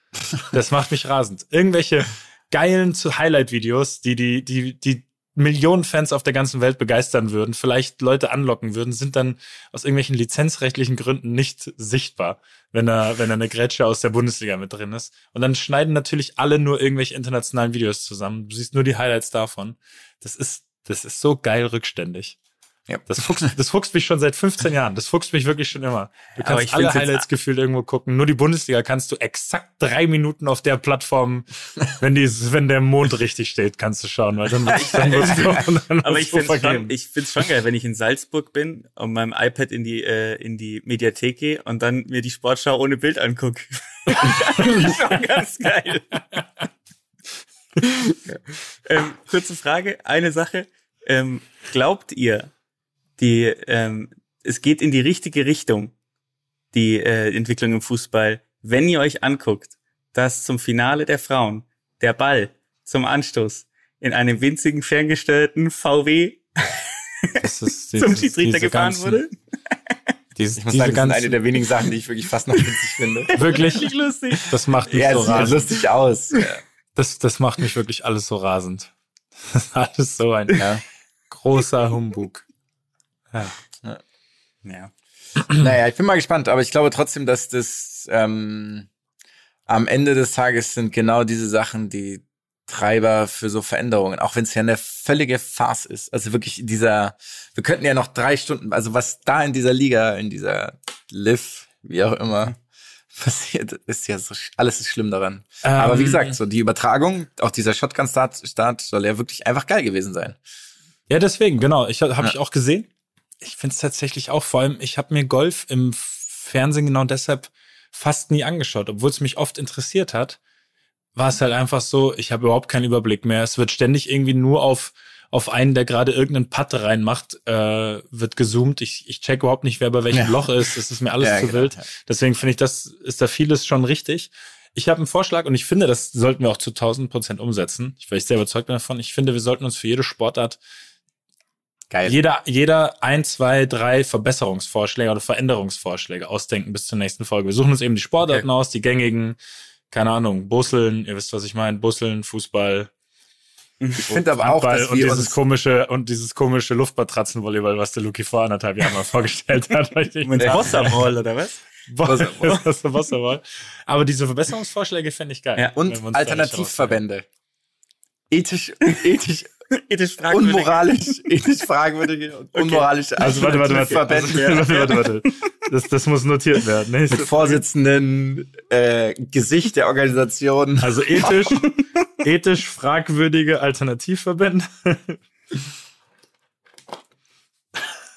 Das macht mich rasend. Irgendwelche geilen zu Highlight-Videos, die, die, die, die Millionen Fans auf der ganzen Welt begeistern würden, vielleicht Leute anlocken würden, sind dann aus irgendwelchen lizenzrechtlichen Gründen nicht sichtbar, wenn da, wenn da eine Grätsche aus der Bundesliga mit drin ist. Und dann schneiden natürlich alle nur irgendwelche internationalen Videos zusammen. Du siehst nur die Highlights davon. Das ist, das ist so geil rückständig. Ja. Das fuchst, das fuchst mich schon seit 15 Jahren. Das fuchst mich wirklich schon immer. Du kannst ich alle Highlights gefühlt irgendwo gucken. Nur die Bundesliga kannst du exakt drei Minuten auf der Plattform, wenn die, wenn der Mond richtig steht, kannst du schauen, weil dann dann wird's so, dann Aber ich finde es schon, ich find's schon geil, wenn ich in Salzburg bin und meinem iPad in die, äh, in die Mediathek gehe und dann mir die Sportschau ohne Bild angucke. das ist schon ganz geil. ähm, kurze Frage, eine Sache. Ähm, glaubt ihr, die, ähm, es geht in die richtige Richtung, die äh, Entwicklung im Fußball, wenn ihr euch anguckt, dass zum Finale der Frauen der Ball zum Anstoß in einem winzigen ferngesteuerten VW Das ist zum dieses- Schiedsrichter diese gefahren ganzen- wurde. Dieses, Ich muss diese sagen, das sind ganzen, eine der wenigen Sachen, die ich wirklich fast noch witzig finde. wirklich, lustig. das macht mich Ja, so rasend. lustig aus. Ja. Das, das macht mich wirklich alles so rasend. Das ist alles so ein Ja. großer Humbug. Ja. Ja. Naja, ich bin mal gespannt, aber ich glaube trotzdem, dass das ähm, am Ende des Tages sind genau diese Sachen die Treiber für so Veränderungen, auch wenn es ja eine völlige Farce ist. Also wirklich dieser, wir könnten ja noch drei Stunden, also was da in dieser Liga, in dieser Liv, wie auch immer, passiert, ist ja so, alles ist schlimm daran. aber wie Ähm, gesagt, so die Übertragung, auch dieser Shotgun-Start Start soll ja wirklich einfach geil gewesen sein. Ja, deswegen, genau. Ich habe hab Ja. ich auch gesehen. Ich finde es tatsächlich auch, vor allem, ich habe mir Golf im Fernsehen genau deshalb fast nie angeschaut, obwohl es mich oft interessiert hat. War es halt einfach so, ich habe überhaupt keinen Überblick mehr. Es wird ständig irgendwie nur auf auf einen, der gerade irgendeinen Putt reinmacht, äh, wird gezoomt. Ich, ich check überhaupt nicht, wer bei welchem Ja. Loch ist. Das ist mir alles Ja, zu genau, wild. ja. Deswegen finde ich, das ist da vieles schon richtig. Ich habe einen Vorschlag und ich finde, das sollten wir auch zu 1000 Prozent umsetzen. Ich, weil ich sehr überzeugt bin davon. Ich finde, wir sollten uns für jede Sportart Geil. jeder, jeder ein, zwei, drei Verbesserungsvorschläge oder Veränderungsvorschläge ausdenken bis zur nächsten Folge. Wir suchen uns eben die Sportarten aus, die gängigen, keine Ahnung, Busseln, ihr wisst, was ich meine, Busseln, Fußball, ich finde aber auch, Handball dass und wir dieses uns komische und dieses komische Luftmatratzenvolleyball, was der Luki vor anderthalb Jahren mal vorgestellt hat. Richtig. Mit Wasserball oder was? Wasserball. Wasserball. Aber diese Verbesserungsvorschläge fände ich geil. Ja. und Alternativverbände. Ethisch, ethisch, Ethisch fragwürdig. unmoralisch, ethisch fragwürdige und unmoralische Also warte, warte, warte. Alternativverbände warte, warte, warte. Das, das muss notiert werden. Ne? mit Vorsitzenden, äh, Gesicht der Organisation. Also ethisch, ethisch fragwürdige Alternativverbände.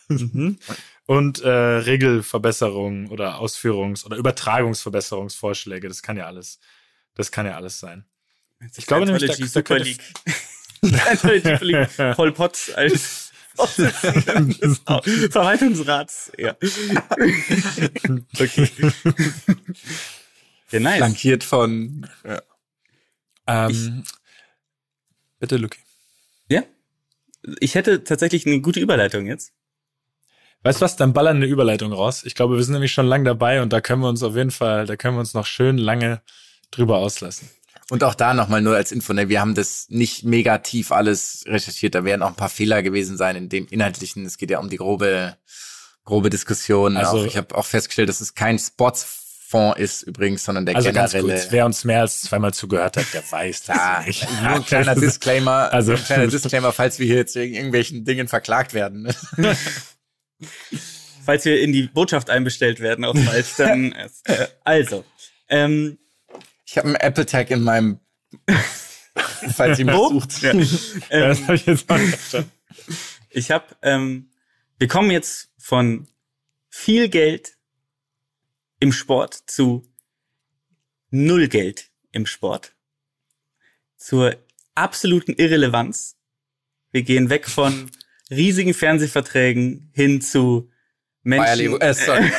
Mhm. Und äh, Regelverbesserungen oder Ausführungs- oder Übertragungsverbesserungsvorschläge. Das kann ja alles. Das kann ja alles sein. Ich glaube nämlich, da- da könnte-. Pol Potts als Verwaltungsrats. Ja. Okay. ja, nice. Flankiert von, ähm, bitte, Luki. Ja. Ich hätte tatsächlich eine gute Überleitung jetzt. Weißt du was? Dann ballern eine Überleitung raus. Ich glaube, wir sind nämlich schon lang dabei und da können wir uns auf jeden Fall, da können wir uns noch schön lange drüber auslassen. Und auch da nochmal nur als Info, ne, wir haben das nicht mega tief alles recherchiert. Da werden auch ein paar Fehler gewesen sein in dem Inhaltlichen. Es geht ja um die grobe, grobe Diskussion. Also- auch, ich habe auch festgestellt, dass es kein Sportsfonds ist übrigens, sondern der Also ganz generelle. kurz, wer uns mehr als zweimal zugehört hat, der weiß das Ah, nicht. nur ein kleiner Disclaimer, Also- also ein kleiner Disclaimer, falls wir hier jetzt wegen irgendwelchen Dingen verklagt werden. ne? Falls wir in die Botschaft einbestellt werden auf Malz, dann äh, also. Ähm, Ich habe einen Apple Tag in meinem, falls ihr sucht. Ja, das hab ich jetzt verstanden. Ich habe, ähm, wir kommen jetzt von viel Geld im Sport zu null Geld im Sport. Zur absoluten Irrelevanz. Wir gehen weg von riesigen Fernsehverträgen hin zu Menschen, äh, sorry.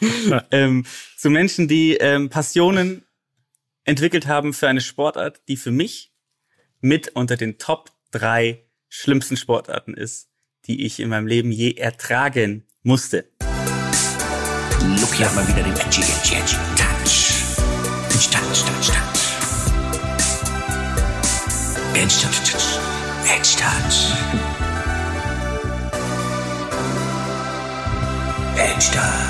ähm, zu Menschen, die ähm, Passionen entwickelt haben für eine Sportart, die für mich mit unter den Top drei schlimmsten Sportarten ist, die ich in meinem Leben je ertragen musste. Lucky hat mal wieder den Edgy, Edgy, Edgy Touch. Touch, touch, touch, touch. Edge, touch, touch. Edge, touch. Edge, touch.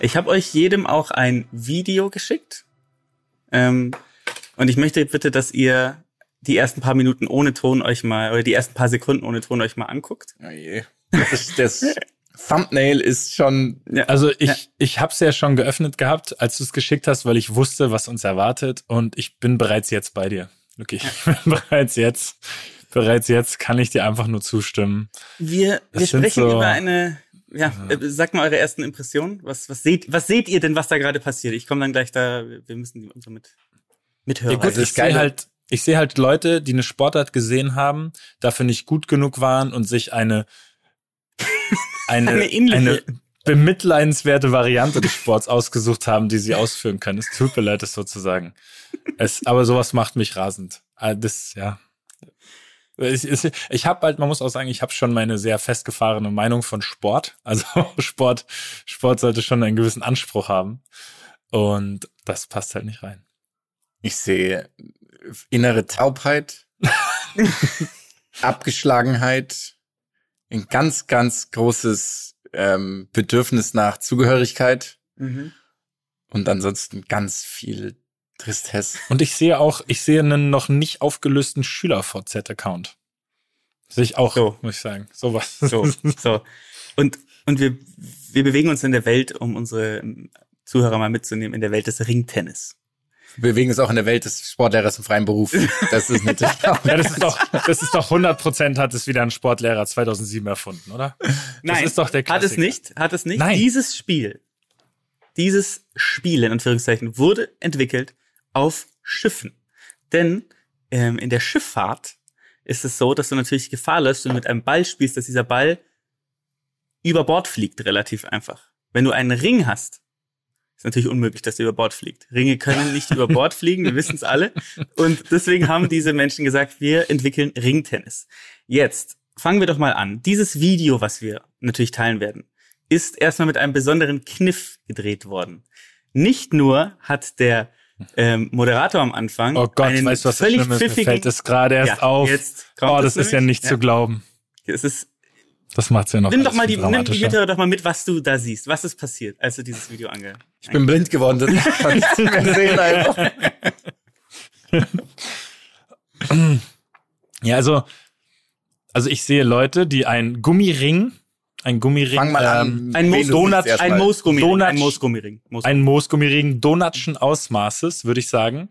Ich habe euch jedem auch ein Video geschickt. Ähm, und ich möchte bitte, dass ihr die ersten paar Minuten ohne Ton euch mal, oder die ersten paar Sekunden ohne Ton euch mal anguckt. Oh je. Das, das Thumbnail ist schon Also ich, ich habe es ja schon geöffnet gehabt, als du es geschickt hast, weil ich wusste, was uns erwartet und ich bin bereits jetzt bei dir. Wirklich, ich bin bereits jetzt, bereits jetzt kann ich dir einfach nur zustimmen. Wir, Das wir sprechen so- über eine, ja, äh, sagt mal eure ersten Impressionen. Was, was seht, was seht ihr denn, was da gerade passiert? Ich komme dann gleich da, wir müssen die unsere mit, mithören. Ja gut, Also ich sehe halt, ich sehe halt Leute, die eine Sportart gesehen haben, dafür nicht gut genug waren und sich eine eine, Eine eine bemitleidenswerte Variante des Sports ausgesucht haben, die sie ausführen können. Es tut mir leid, das so zu sagen. Es, aber sowas macht mich rasend. Ah, Das, ja. Ich, ich, ich habe halt, man muss auch sagen, ich habe schon meine sehr festgefahrene Meinung von Sport. Also Sport, Sport sollte schon einen gewissen Anspruch haben. Und das passt halt nicht rein. Ich sehe innere Taubheit, Abgeschlagenheit, ein ganz, ganz großes ähm, Bedürfnis nach Zugehörigkeit Mhm. und ansonsten ganz viel Tristesse. Und ich sehe auch, ich sehe einen noch nicht aufgelösten Schüler-VZ-Account. Sehe ich auch, So. muss ich sagen. Sowas. So, so. Und, und wir, wir bewegen uns in der Welt, um unsere Zuhörer mal mitzunehmen, in der Welt des Ringtennis. Wir bewegen uns auch in der Welt des Sportlehrers im freien Beruf. Das ist natürlich auch. Ja, das ist doch, das ist doch 100 Prozent hat es wieder ein Sportlehrer 2007 erfunden, oder? Nein, ist doch der hat es Klassiker. nicht, hat es nicht. Nein. Dieses Spiel, dieses Spiel in Anführungszeichen wurde entwickelt auf Schiffen. Denn ähm, in der Schifffahrt ist es so, dass du natürlich Gefahr läufst, wenn du mit einem Ball spielst, dass dieser Ball über Bord fliegt, relativ einfach. Wenn du einen Ring hast, ist natürlich unmöglich, dass der über Bord fliegt. Ringe können nicht über Bord fliegen, wir wissen es alle. Und deswegen haben diese Menschen gesagt, wir entwickeln Ringtennis. Jetzt fangen wir doch mal an. Dieses Video, was wir natürlich teilen werden, ist erstmal mit einem besonderen Kniff gedreht worden. Nicht nur hat der ähm, Moderator am Anfang Oh Gott, einen weißt du, was das völlig ist? Mir pfiffigen, fällt das gerade erst Ja, auf. jetzt kommt Oh, das es ist ja nicht zu glauben. es ist Das macht's ja noch. Nimm doch mal die, nimm die. Hörer doch mal mit, was du da siehst. Was ist passiert, als du dieses Video ange... Ich bin blind geworden. Das kann ich nicht mehr sehen einfach. Ja, also, also ich sehe Leute, die einen Gummiring, ein Gummiring, Fang mal ähm, an. Ein, Moos Donut, ein. Moosgummiring. Donut- Ein Moosgummiring. Moos ein Moosgummiring Donatschen Ausmaßes, würde ich sagen,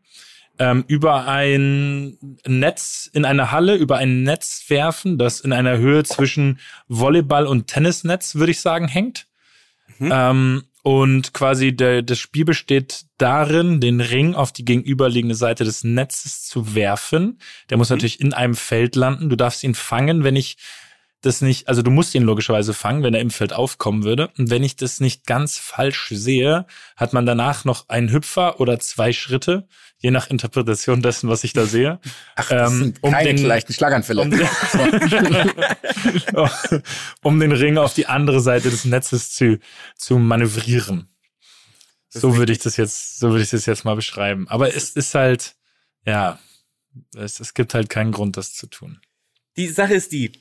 ähm, über ein Netz in eine Halle, über ein Netz werfen, das in einer Höhe zwischen Volleyball und Tennisnetz, würde ich sagen, hängt. Mhm. Ähm, und quasi der, das Spiel besteht darin, den Ring auf die gegenüberliegende Seite des Netzes zu werfen. Der muss natürlich in einem Feld landen. Du darfst ihn fangen, wenn ich das nicht, also du musst ihn logischerweise fangen, wenn er im Feld aufkommen würde. Und wenn ich das nicht ganz falsch sehe, hat man danach noch einen Hüpfer oder zwei Schritte, je nach Interpretation dessen, was ich da sehe. Ach, das Ähm, sind um keine den- leichten Schlaganfälle. um um den Ring auf die andere Seite des Netzes zu, zu manövrieren. Das so würde ich das jetzt, so würde ich das jetzt mal beschreiben. Aber es ist halt, ja, es, es gibt halt keinen Grund, das zu tun. Die Sache ist die,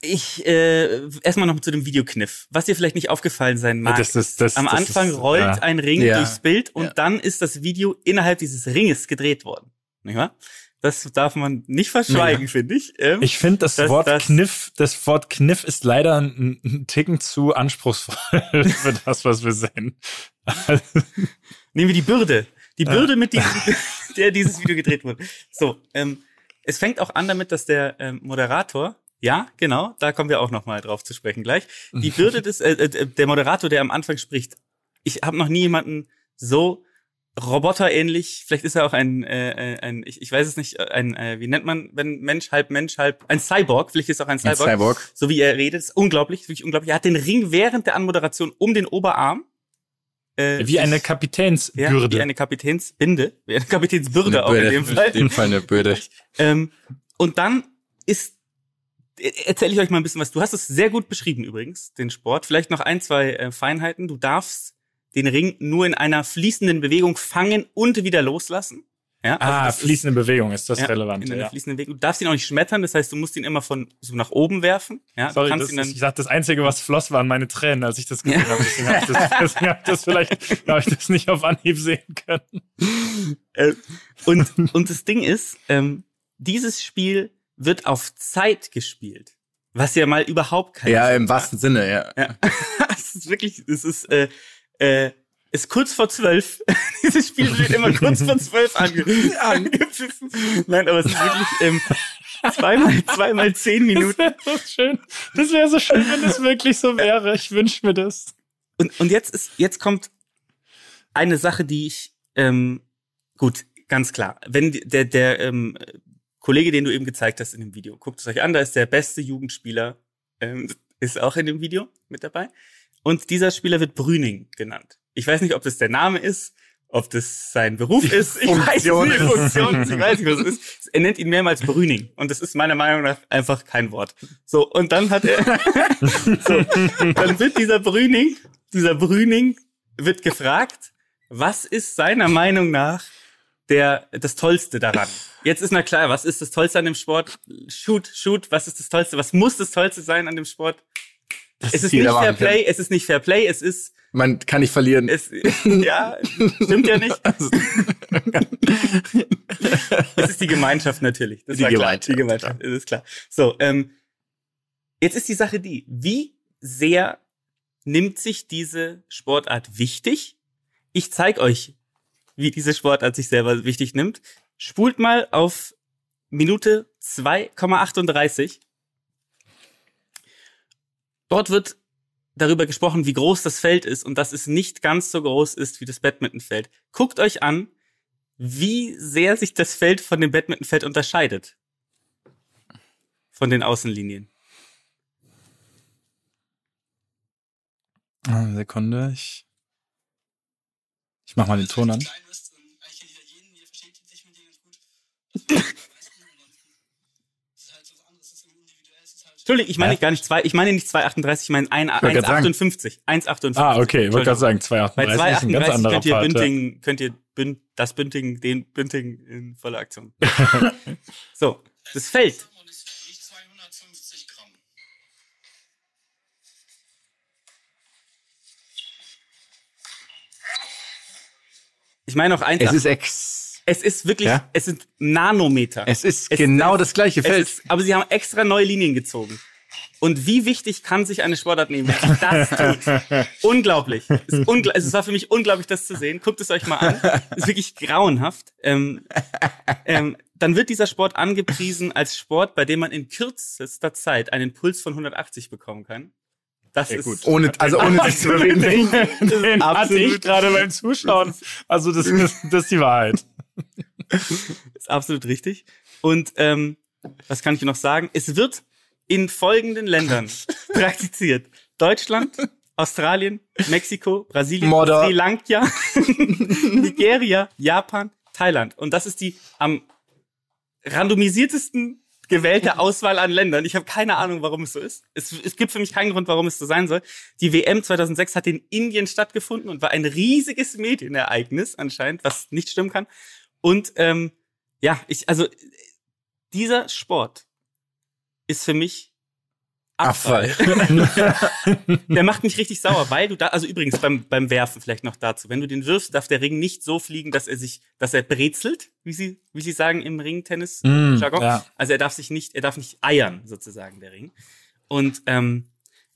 ich, äh, erstmal noch zu dem Videokniff. Was dir vielleicht nicht aufgefallen sein mag. Das ist- das- am das Anfang ist, rollt ja. ein Ring Ja. durchs Bild und Ja. dann ist das Video innerhalb dieses Ringes gedreht worden. Nicht wahr? Das darf man nicht verschweigen, finde ich. Ähm, Ich finde das, Das- Wort das- Kniff, das Wort Kniff ist leider ein, ein Ticken zu anspruchsvoll für das, was wir sehen. Nehmen wir die Bürde. Die Bürde, mit diesem, der dieses Video gedreht wurde. So, ähm, es fängt auch an damit, dass der ähm, Moderator, ja, genau, da kommen wir auch noch mal drauf zu sprechen gleich. Die Bürde des, äh, äh, der Moderator, der am Anfang spricht. Ich habe noch nie jemanden so roboterähnlich, vielleicht ist er auch ein, äh, äh, ein ich, ich weiß es nicht, äh, ein, äh, wie nennt man, wenn Mensch, halb Mensch, halb, ein Cyborg, vielleicht ist er auch ein Ein Cyborg. Cyborg. So wie er redet, ist unglaublich, wirklich unglaublich. Er hat den Ring während der Anmoderation um den Oberarm. Äh, Wie eine ja, Kapitänsbürde. wie eine Kapitänsbinde, wie eine Kapitänsbürde Eine auch in dem Fall. In dem Fall eine Bürde. Ähm, und dann ist, erzähle ich euch mal ein bisschen was. Du hast es sehr gut beschrieben übrigens, den Sport. Vielleicht noch ein, zwei äh, Feinheiten. Du darfst den Ring nur in einer fließenden Bewegung fangen und wieder loslassen. Ja, also ah, das ist- fließende Bewegung ist das ja, relevant. In einer Ja. fließenden Bewegung. Du darfst ihn auch nicht schmettern, das heißt, du musst ihn immer von so nach oben werfen. Ja, Sorry, das, dann, ich dachte, das Einzige, was floss, waren meine Tränen, als ich das gesehen habe. Deswegen habe ich das, deswegen hab ich das vielleicht, habe ich das nicht auf Anhieb sehen können. Äh, und, und das Ding ist, ähm, dieses Spiel wird auf Zeit gespielt. Was ja mal überhaupt kein Ja, im wahrsten Sinne, ja. Ja. es ist wirklich, es ist, äh, äh, ist kurz vor zwölf. Dieses Spiel wird immer kurz vor zwölf ange angepfiffen. Nein, aber es ist wirklich ähm, zweimal, zweimal zehn Minuten. Das wäre so schön. Das wäre so schön, wenn es wirklich so wäre. Ich wünsche mir das. Und, und jetzt ist, jetzt kommt eine Sache, die ich, ähm, gut, ganz klar. Wenn der, der ähm, Kollege, den du eben gezeigt hast in dem Video, guckt es euch an, da ist der beste Jugendspieler, ähm, ist auch in dem Video mit dabei. Und dieser Spieler wird Brüning genannt. Ich weiß nicht, ob das der Name ist, ob das sein Beruf ist. Ich weiß Funktion nicht, ist. Funktion. Ich weiß nicht, was es ist. Er nennt ihn mehrmals Brüning. Und das ist meiner Meinung nach einfach kein Wort. So, und dann hat er, so, dann wird dieser Brüning, dieser Brüning wird gefragt, was ist seiner Meinung nach der, das Tollste daran? Jetzt ist na klar, was ist das Tollste an dem Sport? Shoot, shoot, was ist das Tollste? Was muss das Tollste sein an dem Sport? Es ist nicht Fair kann. Play, es ist nicht Fair Play, es ist, Man kann nicht verlieren. es, ja, stimmt ja nicht. es ist die Gemeinschaft natürlich. Das Die. Gemeinschaft, Die Gemeinschaft, das ist klar. So, ähm, jetzt ist die Sache die, wie sehr nimmt sich diese Sportart wichtig? Ich zeig euch, wie diese Sportart sich selber wichtig nimmt. Spult mal auf Minute 2,38. Dort wird darüber gesprochen, wie groß das Feld ist und dass es nicht ganz so groß ist wie das Badmintonfeld. Guckt euch an, wie sehr sich das Feld von dem Badmintonfeld unterscheidet. Von den Außenlinien. Ah, Sekunde, ich, ich mach mal den Ton an. Entschuldigung, ich meine Hä? gar nicht zwei, ich meine nicht 2,38, ich meine ein- wollte grad sagen. 1,58. 1,58. Ah, okay, ich wollte gerade sagen, 2,38 Bei ist ein ganz 2,38 anderer könnt ihr ja. Bünding, könnt ihr Bünd, das Bünding, den Bünding in voller Aktion. so, das Feld. Ich meine auch 1,8. Es ist ex. Es ist wirklich, Ja? es sind Nanometer. Es ist Es- genau das gleiche Es Feld. Ist, aber sie haben extra neue Linien gezogen. Und wie wichtig kann sich eine Sportart nehmen, wenn sie das tut? unglaublich. Es, ist ungl es war für mich unglaublich, das zu sehen. Guckt es euch mal an. Es ist wirklich grauenhaft. Ähm, ähm, dann wird dieser Sport angepriesen als Sport, bei dem man in kürzester Zeit einen Puls von 180 bekommen kann. Das ist Gut. Ohne, also ohne sich zu bewegen. Den hatte ich Absolut. gerade beim Zuschauen. Also das ist, das ist die Wahrheit. ist absolut richtig. Und ähm, was kann ich noch sagen? Es wird in folgenden Ländern praktiziert. Deutschland, Australien, Mexiko, Brasilien, Mordor. Sri Lanka, Nigeria, Japan, Thailand. Und das ist die am randomisiertesten gewählte Auswahl an Ländern. Ich habe keine Ahnung, warum es so ist. Es, es gibt für mich keinen Grund, warum es so sein soll. Die WM 2006 hat in Indien stattgefunden und war ein riesiges Medienereignis anscheinend, was nicht stimmen kann. Und ähm, ja, ich also dieser Sport ist für mich Abfall. der macht mich richtig sauer, weil du da, also übrigens beim, beim Werfen vielleicht noch dazu, wenn du den wirfst, darf der Ring nicht so fliegen, dass er sich, dass er brezelt, wie sie, wie sie sagen im Ringtennis Mm, ja. Also er darf sich nicht, er darf nicht eiern, sozusagen, der Ring. Und ähm,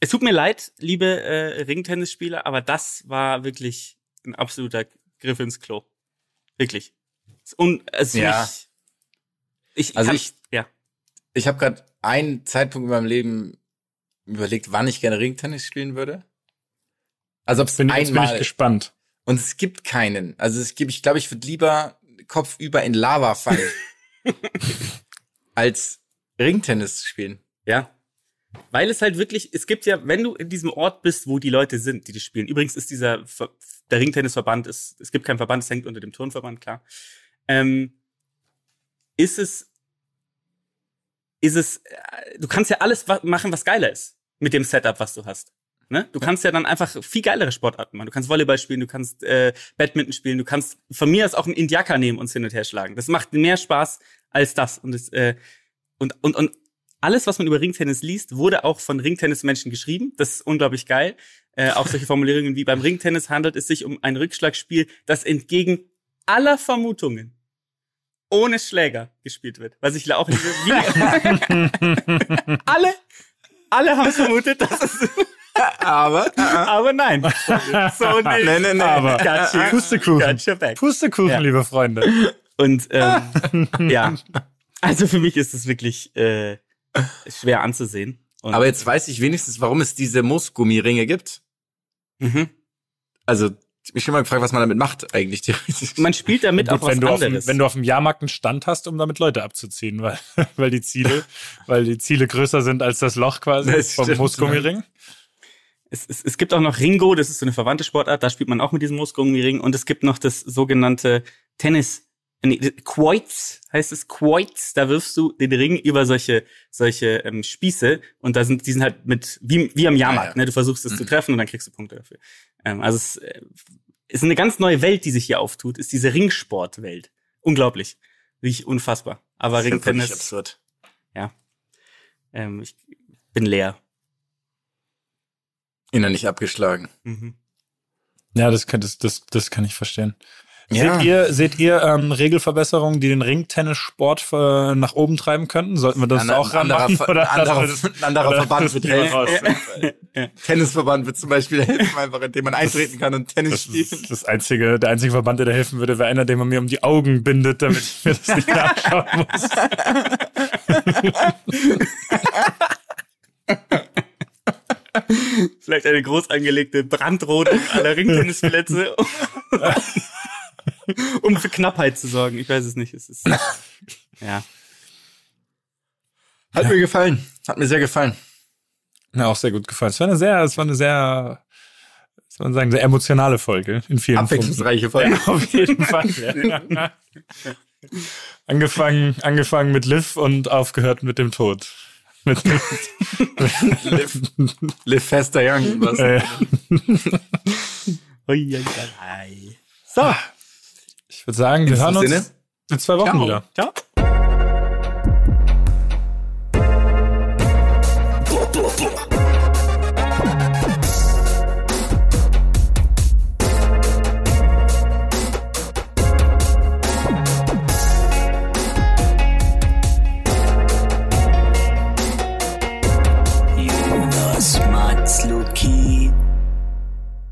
es tut mir leid, liebe äh, Ringtennisspieler, aber das war wirklich ein absoluter Griff ins Klo. Wirklich. Und also Ja. mich, ich, Also kann, ich- ja. Ich habe gerade einen Zeitpunkt in meinem Leben überlegt, wann ich gerne Ringtennis spielen würde. Also ob es Bin, jetzt bin ich einmal gespannt. und es gibt keinen. Also es gibt, ich glaube, ich würde lieber kopfüber in Lava fallen, als Ringtennis spielen. Ja. Weil es halt wirklich, es gibt ja, wenn du in diesem Ort bist, wo die Leute sind, die das spielen. Übrigens ist dieser, der Ringtennisverband ist, es gibt keinen Verband, es hängt unter dem Turnverband, klar. Ähm, ist es, ist es, äh, du kannst ja alles machen, was geiler ist. Mit dem Setup, was du hast. Ne? Du kannst ja dann einfach viel geilere Sportarten machen. Du kannst Volleyball spielen, du kannst äh, Badminton spielen, du kannst von mir aus auch einen Indiaker nehmen und uns hin und her schlagen. Das macht mehr Spaß als das. Und das, äh, und, und, und alles, was man über Ringtennis liest, wurde auch von Ringtennismenschen geschrieben. Das ist unglaublich geil. Äh, auch solche Formulierungen wie beim Ringtennis handelt es sich um ein Rückschlagspiel, das entgegen aller Vermutungen ohne Schläger gespielt wird. Was ich auch liebe. Wie alle, alle haben vermutet, dass es, Aber aber nein. So nicht. Nee, nee, nee. Aber Gotcha. Pustekuchen. Gotcha back. Pustekuchen, Ja. liebe Freunde. Und ähm, ja, also für mich ist es wirklich äh, schwer anzusehen. Und, aber jetzt weiß ich wenigstens, warum es diese Moosgummiringe gibt. mhm. Also ich mich schon mal gefragt, was man damit macht eigentlich theoretisch. man spielt damit auch was wenn, du auf dem, anderes. wenn du auf dem Jahrmarkt einen Stand hast, um damit Leute abzuziehen, weil, weil die Ziele, weil die Ziele größer sind als das Loch quasi Das vom. Moosgummiring. es, es, es gibt auch noch Ringo, das ist so eine verwandte Sportart, da spielt man auch mit diesem Moosgummiring und es gibt noch das sogenannte Tennis, nee, Quoits heißt es Quoits, da wirfst du den Ring über solche solche ähm, Spieße und da sind die sind halt mit wie, wie am Jahrmarkt, Ah, ja. ne? Du versuchst es zu treffen und dann kriegst du Punkte dafür. Ähm, also es äh, ist eine ganz neue Welt, die sich hier auftut, ist diese Ringsportwelt. Unglaublich, wirklich unfassbar. Aber Das ist ja wirklich Ringtennis, absurd. ähm, ich bin leer. Innerlich abgeschlagen. Mhm. Ja, das kann, das, das, das kann ich verstehen. Ja. Seht ihr, seht ihr ähm, Regelverbesserungen, die den Ringtennissport äh, nach oben treiben könnten? Sollten wir das Ein auch anderer, ranmachen? Oder ein anderer, wir das- ein anderer oder Verband wird helfen. Tennisverband wird zum Beispiel helfen, einfach indem man eintreten kann und Tennis Das spielen. das einzige, der einzige Verband, der da helfen würde, wäre einer, den man mir um die Augen bindet, damit ich mir das nicht anschauen muss. Vielleicht eine groß angelegte Brandrodung aller Ringtennisplätze, um, für Knappheit zu sorgen. Ich weiß es nicht. Es ist, ja. Hat mir gefallen. Hat mir sehr gefallen. Mir auch sehr gut gefallen. Es war eine sehr, es war eine sehr, soll man sagen, sehr emotionale Folge in vielen. Abwechslungsreiche Folge. Ja, auf jeden Fall. Ja. angefangen, angefangen mit Liv und aufgehört mit dem Tod. Mit, live, live faster young. Was? äh, So. Ich würde sagen, wir hören diesem uns Sinne. in zwei Wochen Ciao. wieder. Ciao.